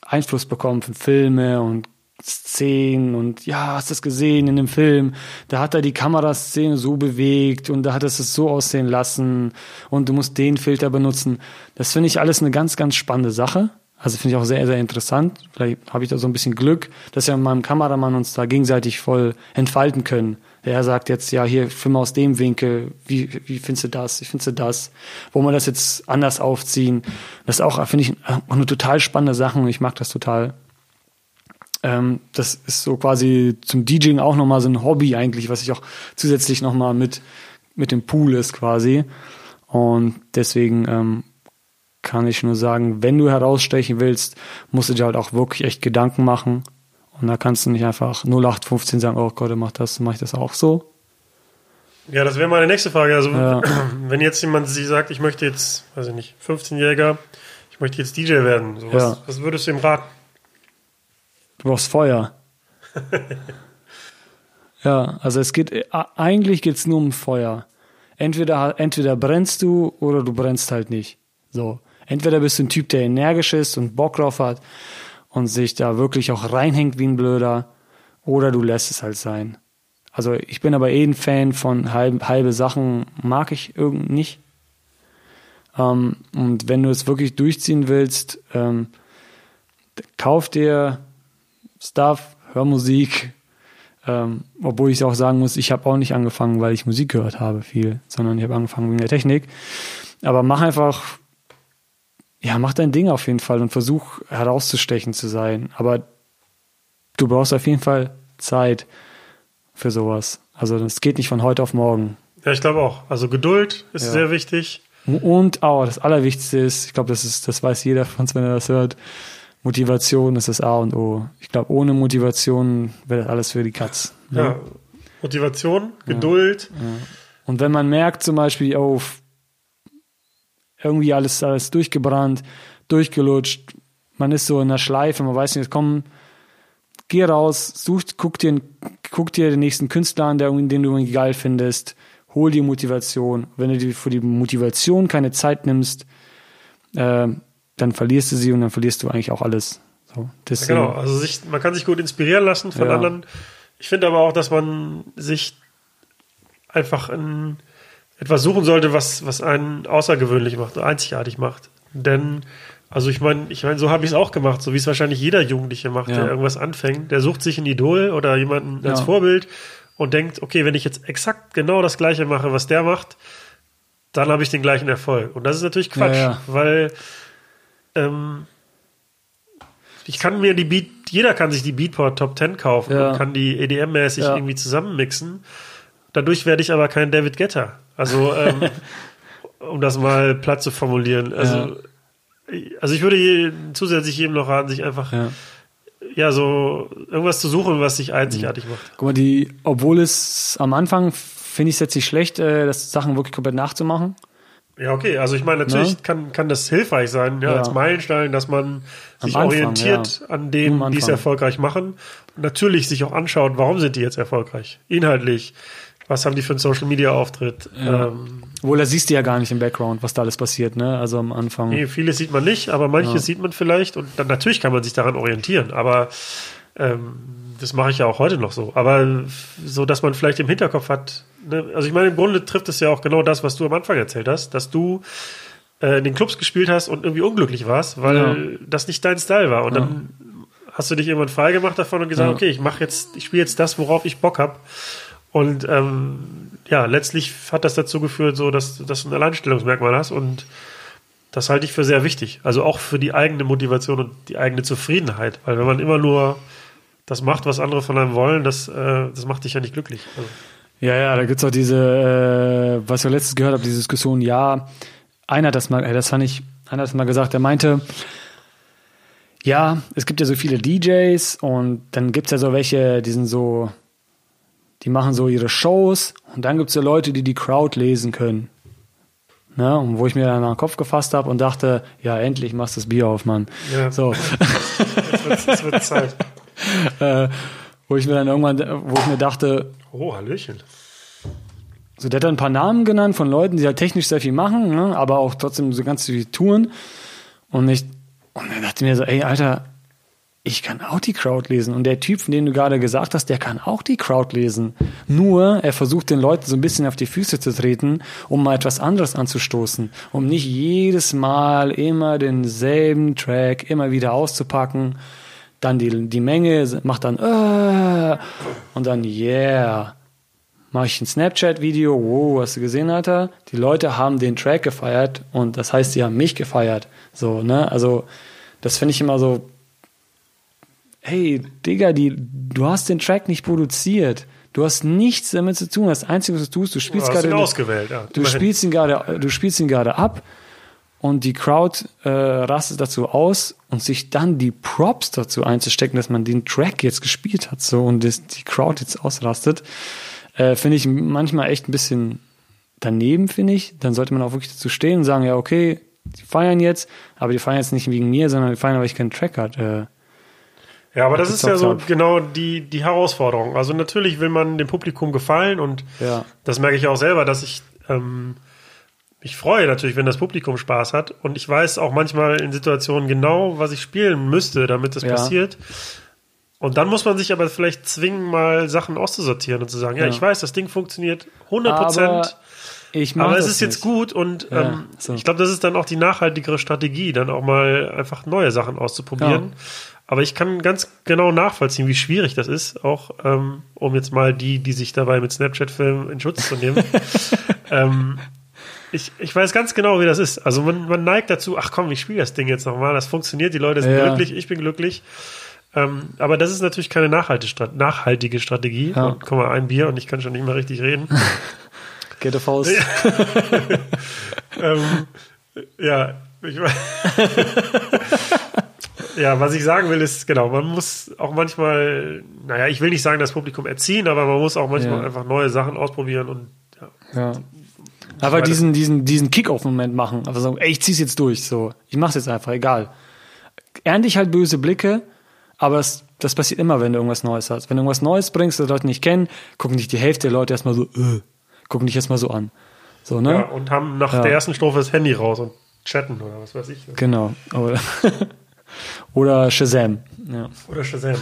Einfluss bekommen von Filme und Szenen und ja, hast du das gesehen in dem Film? Da hat er die Kameraszene so bewegt und da hat er es so aussehen lassen und du musst den Filter benutzen. Das finde ich alles eine ganz, ganz spannende Sache. Also finde ich auch sehr, sehr interessant. Vielleicht habe ich da so ein bisschen Glück, dass wir mit meinem Kameramann uns da gegenseitig voll entfalten können. Der sagt jetzt, ja, hier, film aus dem Winkel, wie, wie findest du das, wie findest du das? Wo man das jetzt anders aufziehen? Das ist auch, finde ich, auch eine total spannende Sache und ich mag das total. Ähm, das ist so quasi zum DJing auch nochmal so ein Hobby eigentlich, was ich auch zusätzlich nochmal mit, mit dem Pool ist quasi. Und deswegen ähm, kann ich nur sagen, wenn du herausstechen willst, musst du dir halt auch wirklich echt Gedanken machen. Und da kannst du nicht einfach 0815 sagen, oh Gott, mach das, mach ich das auch so. Ja, das wäre meine nächste Frage. Also, Ja. wenn jetzt jemand sich sagt, ich möchte jetzt, weiß ich nicht, 15-Jähriger, ich möchte jetzt DJ werden, so was, Ja. was würdest du ihm raten? Du brauchst Feuer. ja, also es geht, äh, eigentlich geht's nur um Feuer. Entweder, entweder brennst du oder du brennst halt nicht. So. Entweder bist du ein Typ, der energisch ist und Bock drauf hat und sich da wirklich auch reinhängt wie ein Blöder, oder du lässt es halt sein. Also ich bin aber eh ein Fan von halb, halbe Sachen, mag ich irgend nicht. Ähm, und wenn du es wirklich durchziehen willst, ähm, kauf dir Stuff, hör Musik. Ähm, obwohl ich auch sagen muss, ich habe auch nicht angefangen, weil ich Musik gehört habe viel, sondern ich habe angefangen wegen der Technik. Aber mach einfach, ja, mach dein Ding auf jeden Fall und versuch herauszustechen zu sein. Aber du brauchst auf jeden Fall Zeit für sowas. Also das geht nicht von heute auf morgen. Ja, ich glaube auch. Also Geduld ist Ja. sehr wichtig. Und auch das Allerwichtigste ist, ich glaube, das ist, das weiß jeder von uns, wenn er das hört. Motivation ist das A und O. Ich glaube, ohne Motivation wäre das alles für die Katz. ne? Ja. Motivation, Geduld. Und wenn man merkt zum Beispiel, oh, irgendwie alles, alles durchgebrannt, durchgelutscht, man ist so in der Schleife, man weiß nicht, komm, geh raus, such, guck dir, guck dir den nächsten Künstler an, der, den du irgendwie geil findest, hol dir Motivation. Wenn du dir für die Motivation keine Zeit nimmst, äh, dann verlierst du sie und dann verlierst du eigentlich auch alles. So, Ja, genau. Also sich, man kann sich gut inspirieren lassen von Ja. anderen. Ich finde aber auch, dass man sich einfach in etwas suchen sollte, was, was einen außergewöhnlich macht, einzigartig macht. Denn Also ich meine, ich meine, so habe ich es auch gemacht, so wie es wahrscheinlich jeder Jugendliche macht, Ja. der irgendwas anfängt. Der sucht sich ein Idol oder jemanden als. Vorbild und denkt, okay, wenn ich jetzt exakt genau das Gleiche mache, was der macht, dann habe ich den gleichen Erfolg. Und das ist natürlich Quatsch, weil ähm, ich kann mir die Beat, jeder kann sich die Beatport Top 10 kaufen Ja. und kann die EDM-mäßig Ja. irgendwie zusammenmixen. Dadurch werde ich aber kein David Guetta. Also, ähm, um das mal platt zu formulieren. Also, also ich würde zusätzlich jedem noch raten, sich einfach Ja. ja so irgendwas zu suchen, was sich einzigartig macht. Guck mal, die, obwohl es am Anfang finde ich es jetzt nicht schlecht, äh, das Sachen wirklich komplett nachzumachen. Ja, okay. Also ich meine, natürlich Ne? kann, kann das hilfreich sein, ja, Ja. als Meilenstein, dass man sich Anfang, orientiert an Am denen, die es erfolgreich machen. Und natürlich sich auch anschaut, warum sind die jetzt erfolgreich? Inhaltlich. Was haben die für einen Social Media Auftritt? Ja. Ähm, Obwohl, da siehst du ja gar nicht im Background, was da alles passiert, ne? Also am Anfang. nee, vieles sieht man nicht, aber manches Ja. sieht man vielleicht. Und dann natürlich kann man sich daran orientieren. Aber ähm, das mache ich ja auch heute noch so. Aber so, dass man vielleicht im Hinterkopf hat, ne? also ich meine, im Grunde trifft es ja auch genau das, was du am Anfang erzählt hast, dass du äh, in den Clubs gespielt hast und irgendwie unglücklich warst, weil Ja. das nicht dein Style war. Und dann hast du dich irgendwann frei gemacht davon und gesagt, Ja. okay, ich mache jetzt, ich spiele jetzt das, worauf ich Bock habe. Und ähm, ja, letztlich hat das dazu geführt, so dass, dass du ein Alleinstellungsmerkmal hast und das halte ich für sehr wichtig. Also auch für die eigene Motivation und die eigene Zufriedenheit. Weil wenn man immer nur das macht, was andere von einem wollen, das, äh, das macht dich ja nicht glücklich. Also, Ja, ja, da gibt's auch diese, äh, was ich letztens gehört habe, diese Diskussion, ja, einer hat das mal, äh, das fand ich, einer hat das mal gesagt, der meinte, ja, es gibt ja so viele DJs und dann gibt's ja so welche, die sind so, die machen so ihre Shows und dann gibt's ja Leute, die die Crowd lesen können. Ne? Und wo ich mir dann an den Kopf gefasst habe und dachte, ja, endlich machst du das Bier auf, Mann. Ja. So. jetzt wird, jetzt wird Zeit. äh, wo ich mir dann irgendwann, wo ich mir dachte, Oh, Hallöchen. So, der hat dann ein paar Namen genannt von Leuten, die halt technisch sehr viel machen, ne, aber auch trotzdem so ganz viel touren. Und ich, und dann dachte ich mir so, ey, Alter, ich kann auch die Crowd lesen. Und der Typ, von dem du gerade gesagt hast, der kann auch die Crowd lesen. Nur, er versucht den Leuten so ein bisschen auf die Füße zu treten, um mal etwas anderes anzustoßen. Um nicht jedes Mal immer denselben Track immer wieder auszupacken. Dann die, die Menge macht dann, äh, und dann, yeah mache ich ein Snapchat-Video, wow, hast du gesehen, Alter? Die Leute haben den Track gefeiert und das heißt, sie haben mich gefeiert. So, ne? Also, das finde ich immer so, hey, Digga, die, du hast den Track nicht produziert. Du hast nichts damit zu tun. Das Einzige, was du tust, du spielst gerade, ja. du spielst ihn du spielst ihn gerade ab und die Crowd äh, rastet dazu aus und sich dann die Props dazu einzustecken, dass man den Track jetzt gespielt hat, so und das, die Crowd jetzt ausrastet, äh, finde ich manchmal echt ein bisschen daneben, finde ich. Dann sollte man auch wirklich dazu stehen und sagen, ja, okay, die feiern jetzt, aber die feiern jetzt nicht wegen mir, sondern die feiern, weil ich keinen Track hat. Äh, Ja, aber das ist ja so genau die, die Herausforderung. Also natürlich will man dem Publikum gefallen und Ja. das merke ich auch selber, dass ich ähm, mich freue natürlich, wenn das Publikum Spaß hat und ich weiß auch manchmal in Situationen genau, was ich spielen müsste, damit das Ja. passiert. Und dann muss man sich aber vielleicht zwingen, mal Sachen auszusortieren und zu sagen, ja, Ja. ich weiß, das Ding funktioniert 100 aber Prozent. ich Aber es ist jetzt nicht. gut und Ja, ähm, so. ich glaube, das ist dann auch die nachhaltigere Strategie, dann auch mal einfach neue Sachen auszuprobieren. Aber ich kann ganz genau nachvollziehen, wie schwierig das ist, auch ähm, um jetzt mal die, die sich dabei mit Snapchat filmen, in Schutz zu nehmen. ähm, ich, ich weiß ganz genau, wie das ist. Also man, man neigt dazu, ach komm, ich spiele das Ding jetzt nochmal, das funktioniert, die Leute sind Ja. glücklich, ich bin glücklich. Ähm, aber das ist natürlich keine nachhaltige, Strat- nachhaltige Strategie. Ja. Und guck mal, ein Bier und ich kann schon nicht mehr richtig reden. Get a Faust. ähm, ja, ich weiß. ja, was ich sagen will, ist, genau, man muss auch manchmal, naja, ich will nicht sagen, das Publikum erziehen, aber man muss auch manchmal Ja. einfach neue Sachen ausprobieren und ja. Ja. Aber weiter. diesen, diesen, diesen Kick-Off-Moment machen. Aber sagen, ey, ich zieh's jetzt durch, so. Ich mach's jetzt einfach, egal. Ernte ich halt böse Blicke, aber es, das passiert immer, wenn du irgendwas Neues hast. Wenn du irgendwas Neues bringst, das Leute nicht kennen, gucken dich die Hälfte der Leute erstmal so, äh, gucken dich erstmal so an. So, ne? ja, und haben nach Ja. der ersten Strophe das Handy raus und chatten oder was weiß ich. Genau. Oder, oder Shazam. Ja. Oder Shazam.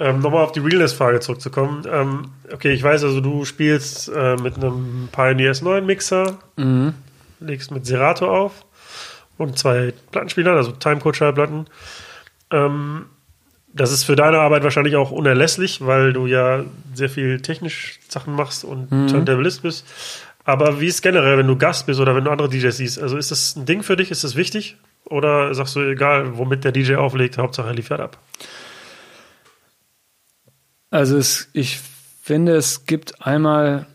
Ähm, Nochmal auf die Realness-Frage zurückzukommen. Ähm, okay, ich weiß also, du spielst äh, mit einem Pioneer S9 Mixer, Mhm. legst mit Serato auf und zwei Plattenspielern, also Timecode-Schallplatten. Ähm, das ist für deine Arbeit wahrscheinlich auch unerlässlich, weil du ja sehr viel technisch Sachen machst und Mhm. Turntablist bist. Aber wie ist generell, wenn du Gast bist oder wenn du andere DJs siehst? Also ist das ein Ding für dich? Ist das wichtig? Oder sagst du, egal, womit der DJ auflegt, Hauptsache er liefert ab? Also es, ich finde, es gibt einmal,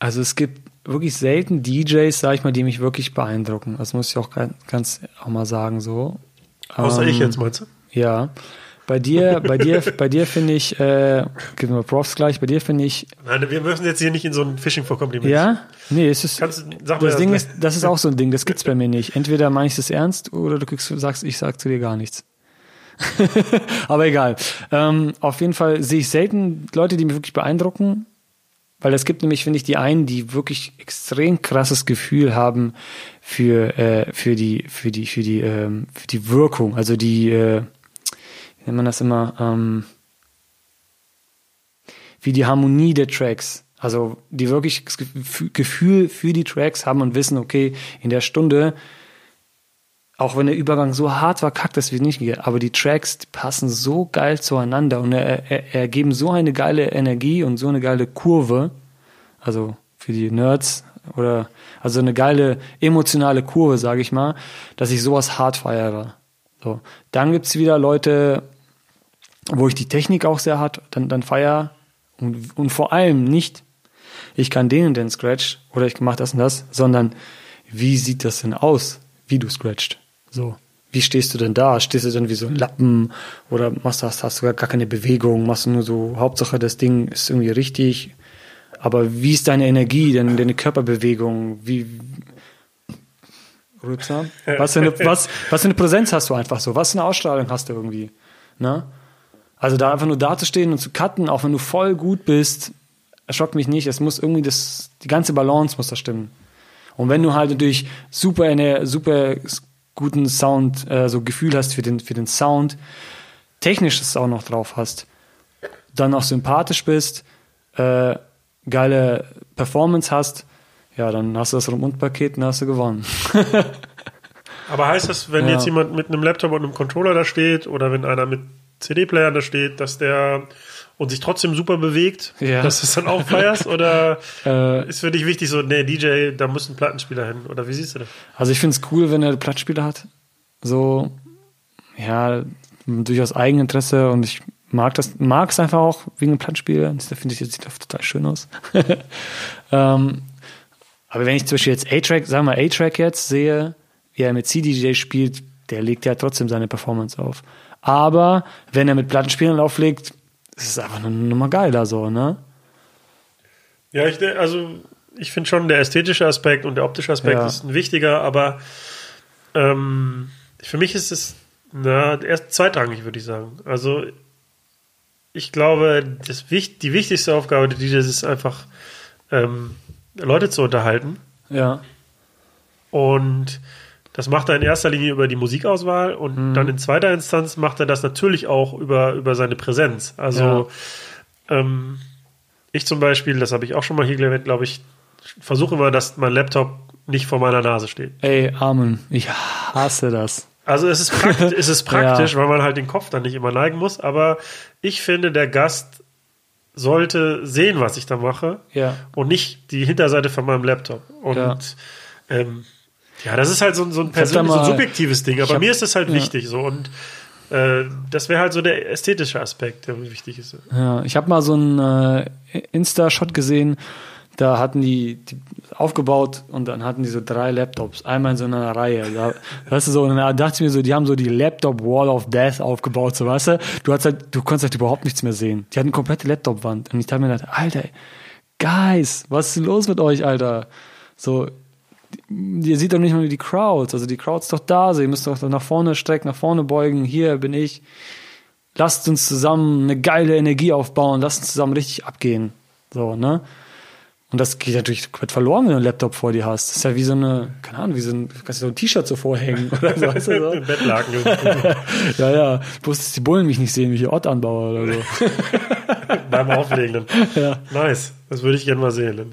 also es gibt wirklich selten DJs, sag ich mal, die mich wirklich beeindrucken. Das muss ich auch ganz, auch mal sagen so. Außer Ähm, ich jetzt, meinst du? Ja. Bei dir, bei dir, bei dir finde ich, äh, gib mir Profs gleich, bei dir finde ich, Nein, wir müssen jetzt hier nicht in so ein Fishing for Compliments. ja, nee, es ist, Kannst, sag das Ding gleich. ist, das ist auch so ein Ding, das gibt's bei mir nicht. Entweder meine ich das ernst oder du kriegst, sagst, ich sag zu dir gar nichts. Aber egal. Ähm, auf jeden Fall sehe ich selten Leute, die mich wirklich beeindrucken, weil es gibt nämlich, finde ich, die einen, die wirklich extrem krasses Gefühl haben für, äh, für die, für die, für die, ähm, für die Wirkung, also die, äh, wie nennt man das immer, ähm, wie die Harmonie der Tracks. Also die wirklich das Gef- Gefühl für die Tracks haben und wissen, okay, in der Stunde, auch wenn der Übergang so hart verkackt ist wie nicht, aber die Tracks die passen so geil zueinander und er, er, ergeben so eine geile Energie und so eine geile Kurve, also für die Nerds oder also eine geile emotionale Kurve, sage ich mal, dass ich sowas hart feiere. So, dann gibt's wieder Leute, wo ich die Technik auch sehr hart dann, dann feier und, und vor allem nicht, ich kann den und den Scratch oder ich mache das und das, sondern wie sieht das denn aus, wie du scratcht? So, wie stehst du denn da? Stehst du denn wie so ein Lappen oder machst du, hast, hast du gar keine Bewegung, machst du nur so, Hauptsache das Ding ist irgendwie richtig, aber wie ist deine Energie, deine, deine Körperbewegung, wie, Rübser? Was für, eine, was, was für eine Präsenz hast du einfach so? Was für eine Ausstrahlung hast du irgendwie? Ne? Also da einfach nur dazustehen und zu cutten, auch wenn du voll gut bist, erschockt mich nicht. Es muss irgendwie das, die ganze Balance muss da stimmen. Und wenn du halt natürlich super super guten Sound, äh, so Gefühl hast für den, für den Sound, technisch das auch noch drauf hast, dann auch sympathisch bist, äh, geile Performance hast, ja, dann hast du das Rundpaket und hast du gewonnen. Aber heißt das, wenn Ja. jetzt jemand mit einem Laptop und einem Controller da steht oder wenn einer mit CD-Playern da steht, dass der und sich trotzdem super bewegt, Ja. dass du es dann auch feierst? Oder Äh, ist für dich wichtig so, nee, DJ, da muss ein Plattenspieler hin? Oder wie siehst du das? Also ich finde es cool, wenn er Platzspieler hat. So, ja, durchaus Eigeninteresse und ich mag das, mag es einfach auch wegen dem Platzspieler. Das finde ich, das sieht total schön aus. ähm, aber wenn ich zum Beispiel jetzt A-Track, sagen wir A-Track jetzt sehe, wie er mit CDJ spielt, der legt ja trotzdem seine Performance auf. Aber wenn er mit Plattenspielern auflegt, ist es einfach eine Nummer geiler so, ne? Ja, ich, also ich finde schon, der ästhetische Aspekt und der optische Aspekt Ja. ist ein wichtiger, aber ähm, für mich ist es na, erst zweitrangig, würde ich sagen. Also ich glaube, das, die wichtigste Aufgabe der DJs ist einfach, ähm, Leute zu unterhalten. Ja. Und das macht er in erster Linie über die Musikauswahl und Mhm. dann in zweiter Instanz macht er das natürlich auch über, über seine Präsenz. Also ähm, ich zum Beispiel, das habe ich auch schon mal hier erwähnt, glaube ich, versuche immer, dass mein Laptop nicht vor meiner Nase steht. Ey, Armin, ich hasse das. Also es ist, prakt es ist praktisch, weil man halt den Kopf dann nicht immer neigen muss, aber ich finde, der Gast sollte sehen, was ich da mache Ja. und nicht die Hinterseite von meinem Laptop. Und Ja. ähm, ja, das ist halt so, so ein persönliches, so ein subjektives Ding, aber hab- mir ist das halt ja. wichtig so und äh, das wäre halt so der ästhetische Aspekt, der wichtig ist. Ja, ich habe mal so einen äh, Insta-Shot gesehen, da hatten die, die aufgebaut und dann hatten die so drei Laptops, einmal in so einer Reihe. Da, weißt du so, und dann dachte ich mir so, die haben so die Laptop Wall of Death aufgebaut, so weißt du? Du hast halt, du konntest halt überhaupt nichts mehr sehen. Die hatten eine komplette Laptop-Wand. Und ich dachte mir gedacht, Alter, Guys, was ist los mit euch, Alter? So, ihr seht doch nicht mal die Crowds. Also die Crowds doch da, so ihr müsst doch nach vorne strecken, nach vorne beugen. Hier bin ich. Lasst uns zusammen eine geile Energie aufbauen, lasst uns zusammen richtig abgehen. So, ne? Und das geht natürlich komplett verloren, wenn du einen Laptop vor dir hast. Das ist ja wie so eine, keine Ahnung, wie so ein, kannst du so ein T-Shirt so vorhängen oder so, weißt du, so. Bettlaken. Ja, ja. Bloß, dass die Bullen mich nicht sehen, wie ich Ort anbaue oder so. beim Auflegen. Ja. Nice. Das würde ich gerne mal sehen.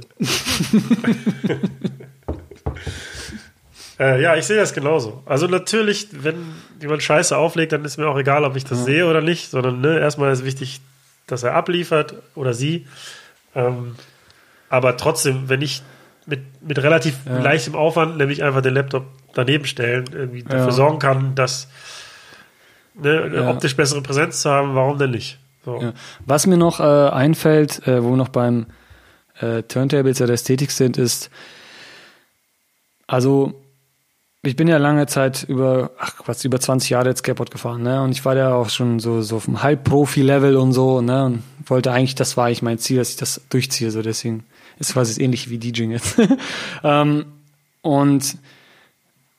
Äh, ja, ich sehe das genauso. Also natürlich, wenn jemand Scheiße auflegt, dann ist mir auch egal, ob ich das Ja. sehe oder nicht, sondern ne, erstmal ist wichtig, dass er abliefert oder sie. Ähm, aber trotzdem, wenn ich mit, mit relativ Ja. leichtem Aufwand, nämlich einfach den Laptop daneben stellen, irgendwie dafür Ja. sorgen kann, dass ne, eine Ja. optisch bessere Präsenz zu haben, warum denn nicht? So. Ja. Was mir noch äh, einfällt, äh, wo wir noch beim äh, Turntables oder Ästhetik sind, ist, also ich bin ja lange Zeit über, ach was, über 20 Jahre jetzt Skateboard gefahren, ne? Und ich war ja auch schon so, so auf dem Halbprofi-Level und so, ne? Und wollte eigentlich, das war eigentlich mein Ziel, dass ich das durchziehe, so deswegen ist quasi ähnlich wie DJing jetzt. ähm, und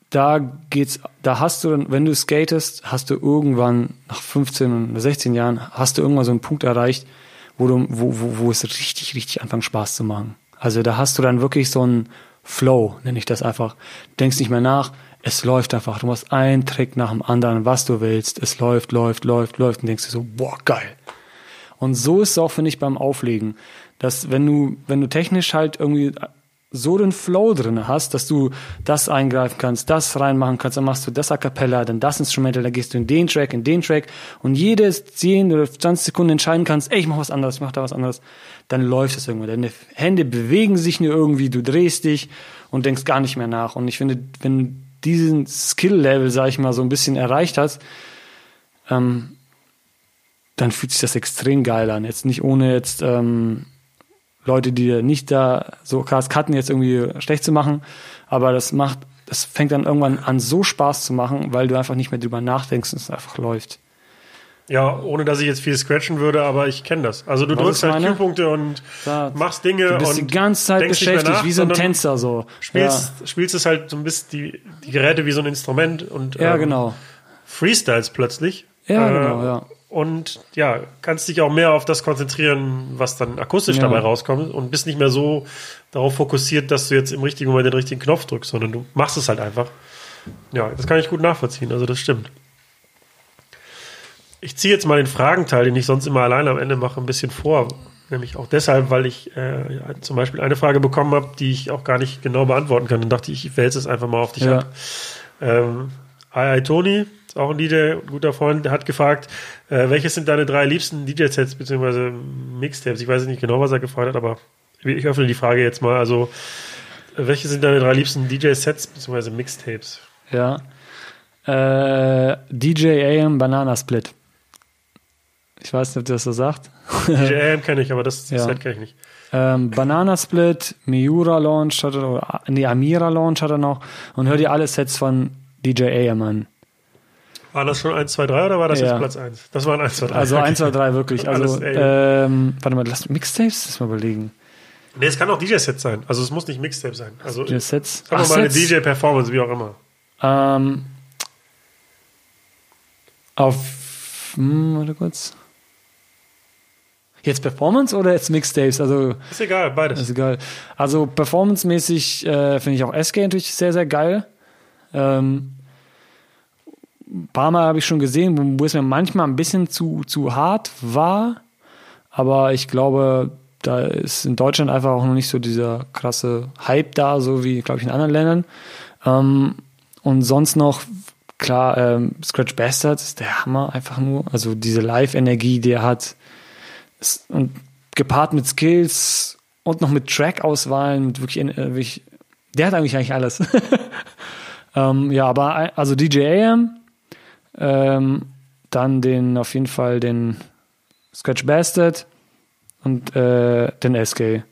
da geht's, da hast du, dann, wenn du skatest, hast du irgendwann nach 15 oder 16 Jahren, hast du irgendwann so einen Punkt erreicht, wo du, wo, wo, wo es richtig, richtig anfängt Spaß zu machen. Also da hast du dann wirklich so einen Flow, nenne ich das einfach. Denkst nicht mehr nach, es läuft einfach. Du machst einen Trick nach dem anderen, was du willst. Es läuft, läuft, läuft, läuft und denkst dir so, boah, geil. Und so ist es auch, finde ich, beim Auflegen. Dass wenn du, wenn du technisch halt irgendwie so den Flow drin hast, dass du das eingreifen kannst, das reinmachen kannst, dann machst du das a cappella, dann das Instrumental, dann gehst du in den Track, in den Track und jedes 10 oder 20 Sekunden entscheiden kannst, ey, ich mach was anderes, ich mach da was anderes, dann läuft es irgendwann. Deine Hände bewegen sich nur irgendwie, du drehst dich und denkst gar nicht mehr nach. Und ich finde, wenn du diesen Skill-Level, sag ich mal, so ein bisschen erreicht hast, ähm, dann fühlt sich das extrem geil an. Jetzt nicht ohne jetzt ähm, Leute, die nicht da so krass cutten, jetzt irgendwie schlecht zu machen, aber das macht, das fängt dann irgendwann an, so Spaß zu machen, weil du einfach nicht mehr drüber nachdenkst und es einfach läuft. Ja, ohne dass ich jetzt viel scratchen würde, aber ich kenne das. Also du Was drückst halt? Q-Punkte und Da- machst Dinge Du bist und die ganze Zeit beschäftigt, nach, wie so ein Tänzer so. Spielst, spielst es halt so ein bisschen die, die Geräte wie so ein Instrument und Ja, ja ähm, genau. Freestyles plötzlich. Ja, Äh, genau, ja. Und ja, kannst dich auch mehr auf das konzentrieren, was dann akustisch Ja. dabei rauskommt und bist nicht mehr so darauf fokussiert, dass du jetzt im richtigen Moment den richtigen Knopf drückst, sondern du machst es halt einfach. Ja, das kann ich gut nachvollziehen, also das stimmt. Ich ziehe jetzt mal den Fragenteil, den ich sonst immer alleine am Ende mache, ein bisschen vor. Nämlich auch deshalb, weil ich äh, zum Beispiel eine Frage bekommen habe, die ich auch gar nicht genau beantworten kann. Dann dachte ich, ich wälze es einfach mal auf dich Ja. ab. Ähm, Hi, hi Toni, ist auch ein DJ, ein guter Freund, der hat gefragt, äh, welches sind deine drei liebsten DJ-Sets bzw. Mixtapes? Ich weiß nicht genau, was er gefragt hat, aber ich öffne die Frage jetzt mal. Also, welche sind deine drei liebsten DJ-Sets bzw. Mixtapes? Ja. Äh, DJ AM Banana Split. Ich weiß nicht, ob das so sagt. DJ AM kenne ich, aber das Ja. Set kenne ich nicht. Ähm, Banana Split, Miura Launch hat er, oder, nee, Amira Launch hat er noch. Und hör dir alle Sets von DJ AM an. War das schon 1, 2, 3 oder war das Ja. jetzt Platz 1? Das waren 1, 2, 3. Also 1, 2, 3 wirklich. Also, ähm, warte mal, lass Mixtapes? Lass mal überlegen. Nee, es kann auch DJ-Set sein. Also es muss nicht Mixtape sein. Also Die Sets. sagen wir mal eine. DJ-Performance, wie auch immer. Ähm, auf, hm, warte kurz. Jetzt Performance oder jetzt Mixtapes? Also, Ist egal, beides. ist egal. Also, performancemäßig äh, finde ich auch SK natürlich sehr, sehr geil. Ähm, ein paar Mal habe ich schon gesehen, wo, wo es mir manchmal ein bisschen zu, zu hart war. Aber ich glaube, da ist in Deutschland einfach auch noch nicht so dieser krasse Hype da, so wie, glaube ich, in anderen Ländern. Ähm, und sonst noch, klar, ähm, Scratch Bastard ist der Hammer einfach nur. Also diese Live-Energie, die er hat. Und gepaart mit Skills und noch mit Track-Auswahlen, mit wirklich, äh, wirklich, der hat eigentlich eigentlich alles. ähm, ja, aber also DJ AM, ähm, dann den, auf jeden Fall den Scratch Bastard und äh, den SK.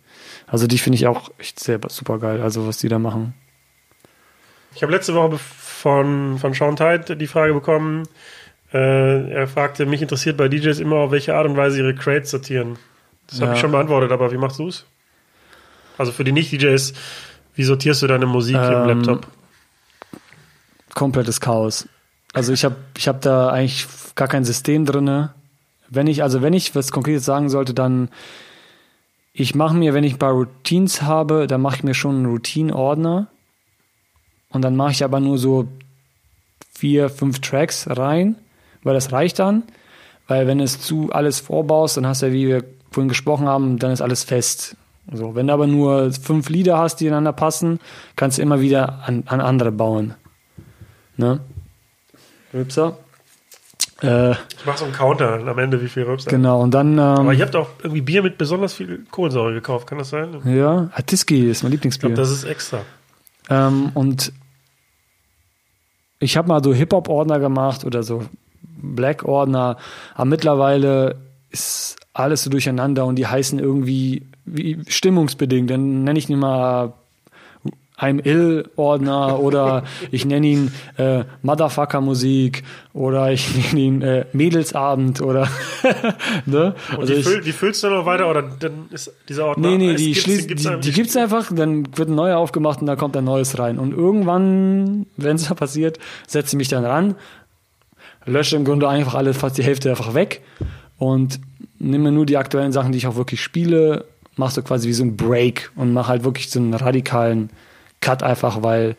Also die finde ich auch echt sehr super geil, also was die da machen. Ich habe letzte Woche von, von Sean Tide die Frage bekommen. Äh, er fragte, mich interessiert bei DJs immer, auf welche Art und Weise ihre Crates sortieren. Das habe Ja. ich schon beantwortet, aber wie machst du es? Also für die Nicht-DJs, wie sortierst du deine Musik im Ähm, Laptop? komplettes Chaos. Also ich habe ich hab da eigentlich gar kein System drinne. Wenn ich, also wenn ich was Konkretes sagen sollte, dann ich mache mir, wenn ich ein paar Routines habe, dann mache ich mir schon einen Routine-Ordner. Und dann mache ich aber nur so vier, fünf Tracks rein, weil das reicht dann. Weil wenn es zu alles vorbaust, dann hast du ja, wie wir vorhin gesprochen haben, dann ist alles fest. So, wenn du aber nur fünf Lieder hast, die ineinander passen, kannst du immer wieder an, an andere bauen. Ne? Rübser. Äh, Ich mache so einen Counter am Ende, wie viel Rübser. genau, und dann, Aber ähm, ihr habt auch irgendwie Bier mit besonders viel Kohlensäure gekauft, kann das sein? Ich ja, Hatiski ist mein Lieblingsbier. glaube, das ist extra. Ähm, und ich habe mal so Hip-Hop-Ordner gemacht oder so Black-Ordner, aber mittlerweile ist alles so durcheinander und die heißen irgendwie wie stimmungsbedingt. Dann nenne ich ihn mal I'm Ill-Ordner oder ich nenne ihn äh, Motherfucker-Musik oder ich nenne ihn äh, Mädelsabend oder ne? Und Also die, ich- füll, die füllst du noch weiter oder dann ist dieser Ordner. Nee, nee, die, gibt's- schließt, gibt's die, die gibt's einfach, dann wird ein neuer aufgemacht und da kommt ein neues rein. Und irgendwann, wenn es da passiert, setze ich mich dann ran, lösche im Grunde einfach alle, fast die Hälfte einfach weg und nehme nur die aktuellen Sachen, die ich auch wirklich spiele, machst du quasi wie so ein Break und mach halt wirklich so einen radikalen Cut einfach, weil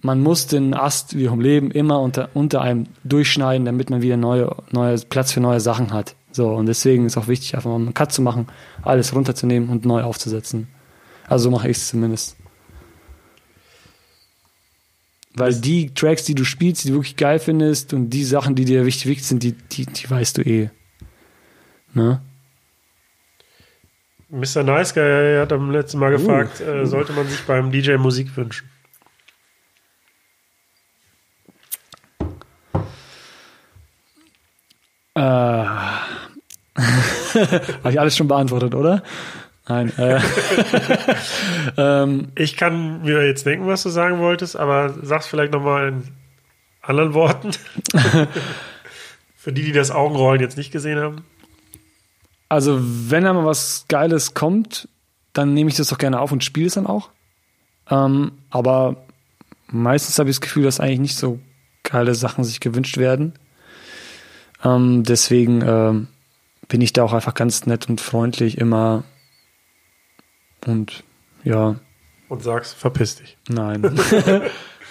man muss den Ast wie vom Leben immer unter, unter einem durchschneiden, damit man wieder neue, neue Platz für neue Sachen hat. So, und deswegen ist auch wichtig, einfach mal einen Cut zu machen, alles runterzunehmen und neu aufzusetzen. Also so mache ich es zumindest. Weil die Tracks, die du spielst, die du wirklich geil findest und die Sachen, die dir wichtig, wichtig sind, die, die, die weißt du eh. Ne? Mr. Nice Guy hat am letzten Mal gefragt, äh, sollte man sich beim DJ Musik wünschen? Äh, Habe ich alles schon beantwortet, oder? Nein. Äh, ähm, Ich kann mir jetzt denken, was du sagen wolltest, aber sag's vielleicht nochmal in anderen Worten. Für die, die das Augenrollen jetzt nicht gesehen haben. also, wenn da mal was Geiles kommt, dann nehme ich das doch gerne auf und spiele es dann auch. Ähm, aber meistens habe ich das Gefühl, dass eigentlich nicht so geile Sachen sich gewünscht werden. Ähm, deswegen ähm, bin ich da auch einfach ganz nett und freundlich immer. Und ja, Und sagst, verpiss dich. Nein.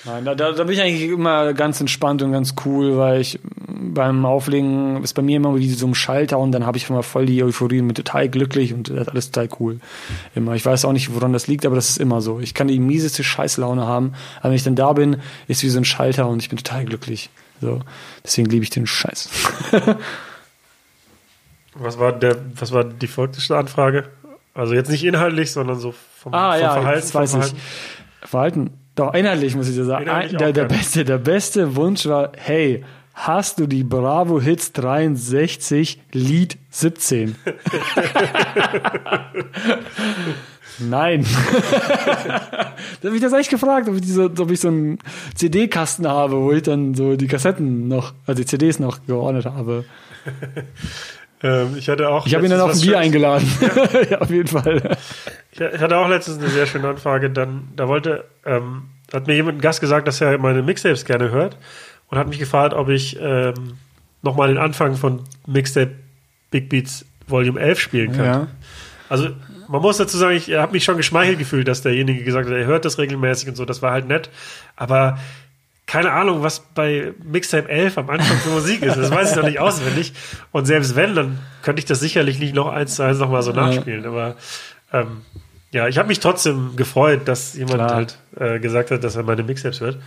Nein, da, da da bin ich eigentlich immer ganz entspannt und ganz cool, weil ich beim Auflegen ist bei mir immer wie so ein Schalter und dann habe ich immer voll die Euphorie und bin total glücklich und das ist alles total cool. Immer. Ich weiß auch nicht, woran das liegt, aber das ist immer so. Ich kann die mieseste Scheißlaune haben, aber wenn ich dann da bin, ist wie so ein Schalter und ich bin total glücklich. So. Deswegen liebe ich den Scheiß. Was war, der, was war die folgende Anfrage? Also jetzt nicht inhaltlich, sondern so vom, Ah vom ja, Verhalten. vom ich. Verhalten. Doch, inhaltlich muss ich dir sagen. Ein, der, auch der, gerne. beste, der beste Wunsch war, hey, hast du die Bravo Hits 63 Lied 17? Nein. da habe ich das echt gefragt, ob ich, diese, ob ich so einen CD-Kasten habe, wo ich dann so die Kassetten noch, also die CDs noch geordnet habe. Ähm, ich hatte auch. Ich habe ihn dann auf ein Bier eingeladen. ja, auf jeden Fall. Ich ich hatte auch letztens eine sehr schöne Anfrage. Dann, da wollte, ähm, hat mir jemand, ein Gast gesagt, dass er meine Mixtapes gerne hört und hat mich gefragt, ob ich ähm, nochmal den Anfang von Mixtape Big Beats Volume 11 spielen kann. Ja. Also, man muss dazu sagen, ich habe mich schon geschmeichelt gefühlt, dass derjenige gesagt hat, er hört das regelmäßig und so. Das war halt nett. Aber keine Ahnung, was bei Mixtape 11 am Anfang für Musik ist. Das weiß ich noch nicht auswendig. Und selbst wenn, dann könnte ich das sicherlich nicht noch eins zu eins nochmal so nachspielen. Aber ähm, ja, ich habe mich trotzdem gefreut, dass jemand Klar. halt äh, gesagt hat, dass er meine Mixtapes hört.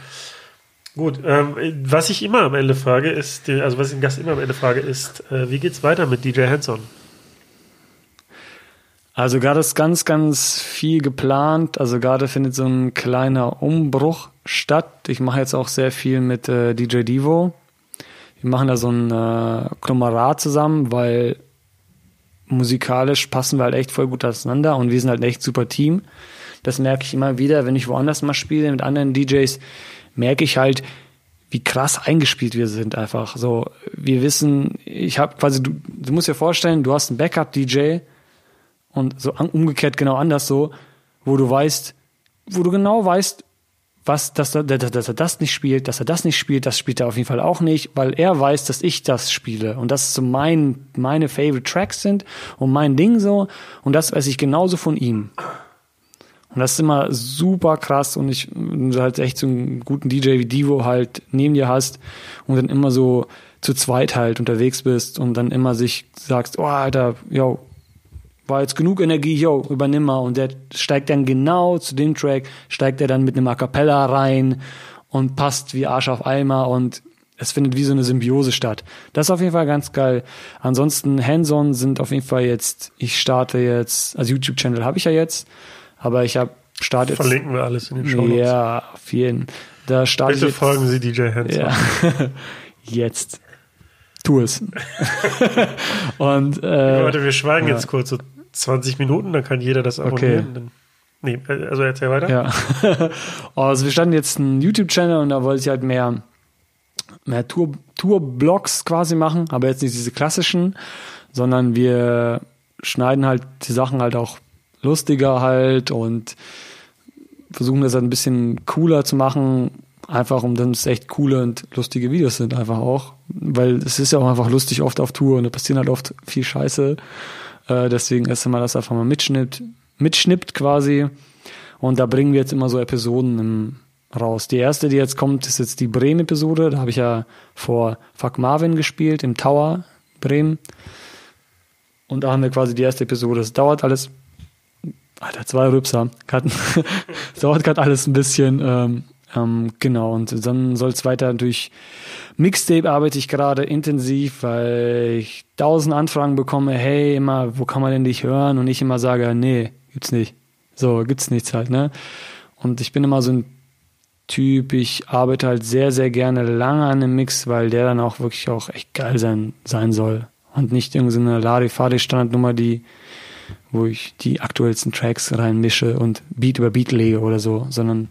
Gut, ähm, was ich immer am Ende frage, ist, also was ich den Gast immer am Ende frage, ist, äh, wie geht's weiter mit DJ Hanson? Also gerade ist ganz, ganz viel geplant. Also gerade findet so ein kleiner Umbruch statt. Ich mache jetzt auch sehr viel mit äh, DJ Divo. Wir machen da so ein äh, Konglomerat zusammen, weil musikalisch passen wir halt echt voll gut auseinander und wir sind halt ein echt super Team. Das merke ich immer wieder, wenn ich woanders mal spiele mit anderen DJs, merke ich halt, wie krass eingespielt wir sind einfach. So, wir wissen, ich habe quasi, du, du musst dir vorstellen, du hast einen Backup-DJ, und so umgekehrt genau anders so, wo du weißt, wo du genau weißt, was, dass er, dass er das nicht spielt, dass er das nicht spielt, das spielt er auf jeden Fall auch nicht, weil er weiß, dass ich das spiele. Und das so mein, meine Favorite Tracks sind und mein Ding so. Und das weiß ich genauso von ihm. Und das ist immer super krass. Und ich, wenn du halt echt so einen guten DJ wie Divo halt neben dir hast und dann immer so zu zweit halt unterwegs bist und dann immer sich sagst, oh Alter, yo, war jetzt genug Energie, yo, übernimm mal. Und der steigt dann genau zu dem Track, steigt er dann mit einem A Cappella rein und passt wie Arsch auf Eimer und es findet wie so eine Symbiose statt. Das ist auf jeden Fall ganz geil. Ansonsten Hands-on sind auf jeden Fall jetzt, ich starte jetzt, also YouTube-Channel habe ich ja jetzt, aber ich habe starte jetzt. Verlinken wir alles in den Show Notes. Ja, auf jeden. Da starte Bitte ich jetzt, folgen Sie DJ Hanson. ja. jetzt. Tu es. und äh, Leute, wir schweigen ja. jetzt kurz so 20 Minuten, dann kann jeder das abonnieren. Dann, nee, also erzähl weiter. Ja. also wir standen jetzt einen YouTube-Channel und da wollte ich halt mehr, mehr Tour, Tour-Blogs quasi machen, aber jetzt nicht diese klassischen, sondern wir schneiden halt die Sachen halt auch lustiger halt und versuchen das halt ein bisschen cooler zu machen, einfach um dann es echt coole und lustige Videos sind einfach auch, weil es ist ja auch einfach lustig oft auf Tour und da passieren halt oft viel Scheiße, äh, deswegen ist immer das einfach mal mitschnippt, mitschnippt quasi und da bringen wir jetzt immer so Episoden im, raus. Die erste, die jetzt kommt, ist jetzt die Bremen-Episode, da habe ich ja vor Fuck Marvin gespielt im Tower Bremen und da haben wir quasi die erste Episode. Es dauert alles Alter, zwei Rübser. Es dauert gerade alles ein bisschen. Ähm, ähm, genau, und dann soll es weiter durch Mixtape arbeite ich gerade intensiv, weil ich tausend Anfragen bekomme, hey, immer, wo kann man denn dich hören? Und ich immer sage, nee, gibt's nicht. So, gibt's nichts halt, ne? Und ich bin immer so ein Typ, ich arbeite halt sehr, sehr gerne lange an einem Mix, weil der dann auch wirklich auch echt geil sein, sein soll. Und nicht irgendeine Larifari-Standardnummer, die wo ich die aktuellsten Tracks reinmische und Beat über Beat lege oder so, sondern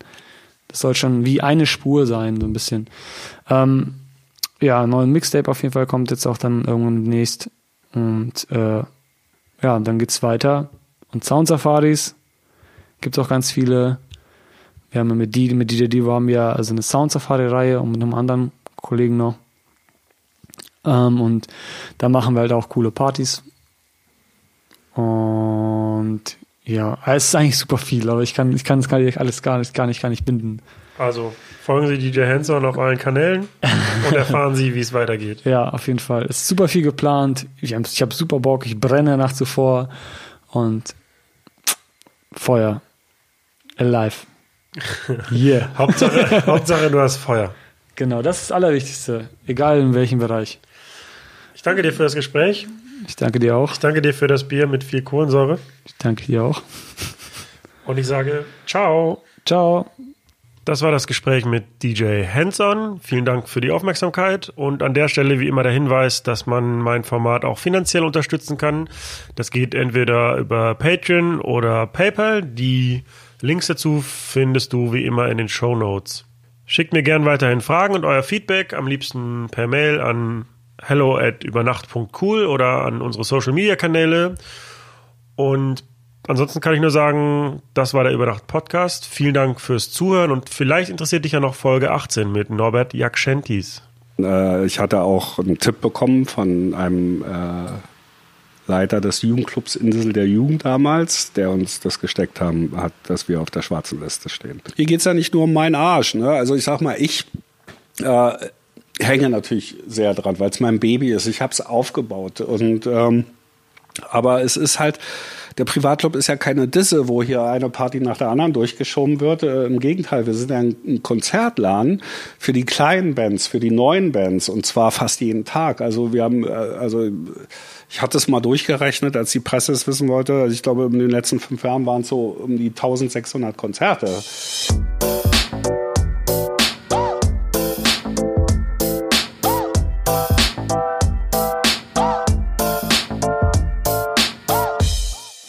das soll schon wie eine Spur sein, so ein bisschen. Ähm, ja, neuen Mixtape auf jeden Fall kommt jetzt auch dann irgendwann demnächst. Und äh, ja, dann geht's weiter. Und Sound Safaris gibt's auch ganz viele. Wir haben ja mit, D- mit DJ Divo haben wir also eine Sound Safari-Reihe und mit einem anderen Kollegen noch. Ähm, und da machen wir halt auch coole Partys. Und ja, es ist eigentlich super viel, aber ich kann, ich kann es gar nicht, alles gar nicht, gar nicht, gar nicht binden. Also folgen Sie DJ Hanson auf allen Kanälen und erfahren Sie, wie es weitergeht. Ja, auf jeden Fall. Es ist super viel geplant. Ich habe hab super Bock. Ich brenne nach zuvor. Und Feuer. Alive. Yeah. Hauptsache, Hauptsache, du hast Feuer. Genau, das ist das Allerwichtigste. Egal in welchem Bereich. Ich danke dir für das Gespräch. Ich danke dir auch. Ich danke dir für das Bier mit viel Kohlensäure. Ich danke dir auch. Und ich sage ciao. Ciao. Das war das Gespräch mit DJ Hanson. Vielen Dank für die Aufmerksamkeit und an der Stelle wie immer der Hinweis, dass man mein Format auch finanziell unterstützen kann. Das geht entweder über Patreon oder PayPal. Die Links dazu findest du wie immer in den Show Notes. Schickt mir gern weiterhin Fragen und euer Feedback, am liebsten per Mail an hello at übernacht.cool oder an unsere Social Media Kanäle. Und ansonsten kann ich nur sagen, das war der Übernacht Podcast. Vielen Dank fürs Zuhören und vielleicht interessiert dich ja noch Folge 18 mit Norbert Jakschentis. Äh, ich hatte auch einen Tipp bekommen von einem äh, Leiter des Jugendclubs Insel der Jugend damals, der uns das gesteckt haben, hat, dass wir auf der schwarzen Liste stehen. Hier geht's ja nicht nur um meinen Arsch. Ne? Also ich sag mal, ich äh, hänge natürlich sehr dran, weil es mein Baby ist. Ich habe es aufgebaut und ähm, aber es ist halt, der Privatclub ist ja keine Disse, wo hier eine Party nach der anderen durchgeschoben wird. Äh, Im Gegenteil, wir sind ja ein, Konzertladen für die kleinen Bands, für die neuen Bands und zwar fast jeden Tag. Also wir haben, äh, also ich hatte es mal durchgerechnet, als die Presse es wissen wollte. Also ich glaube, in den letzten fünf Jahren waren es so um die 1600 Konzerte.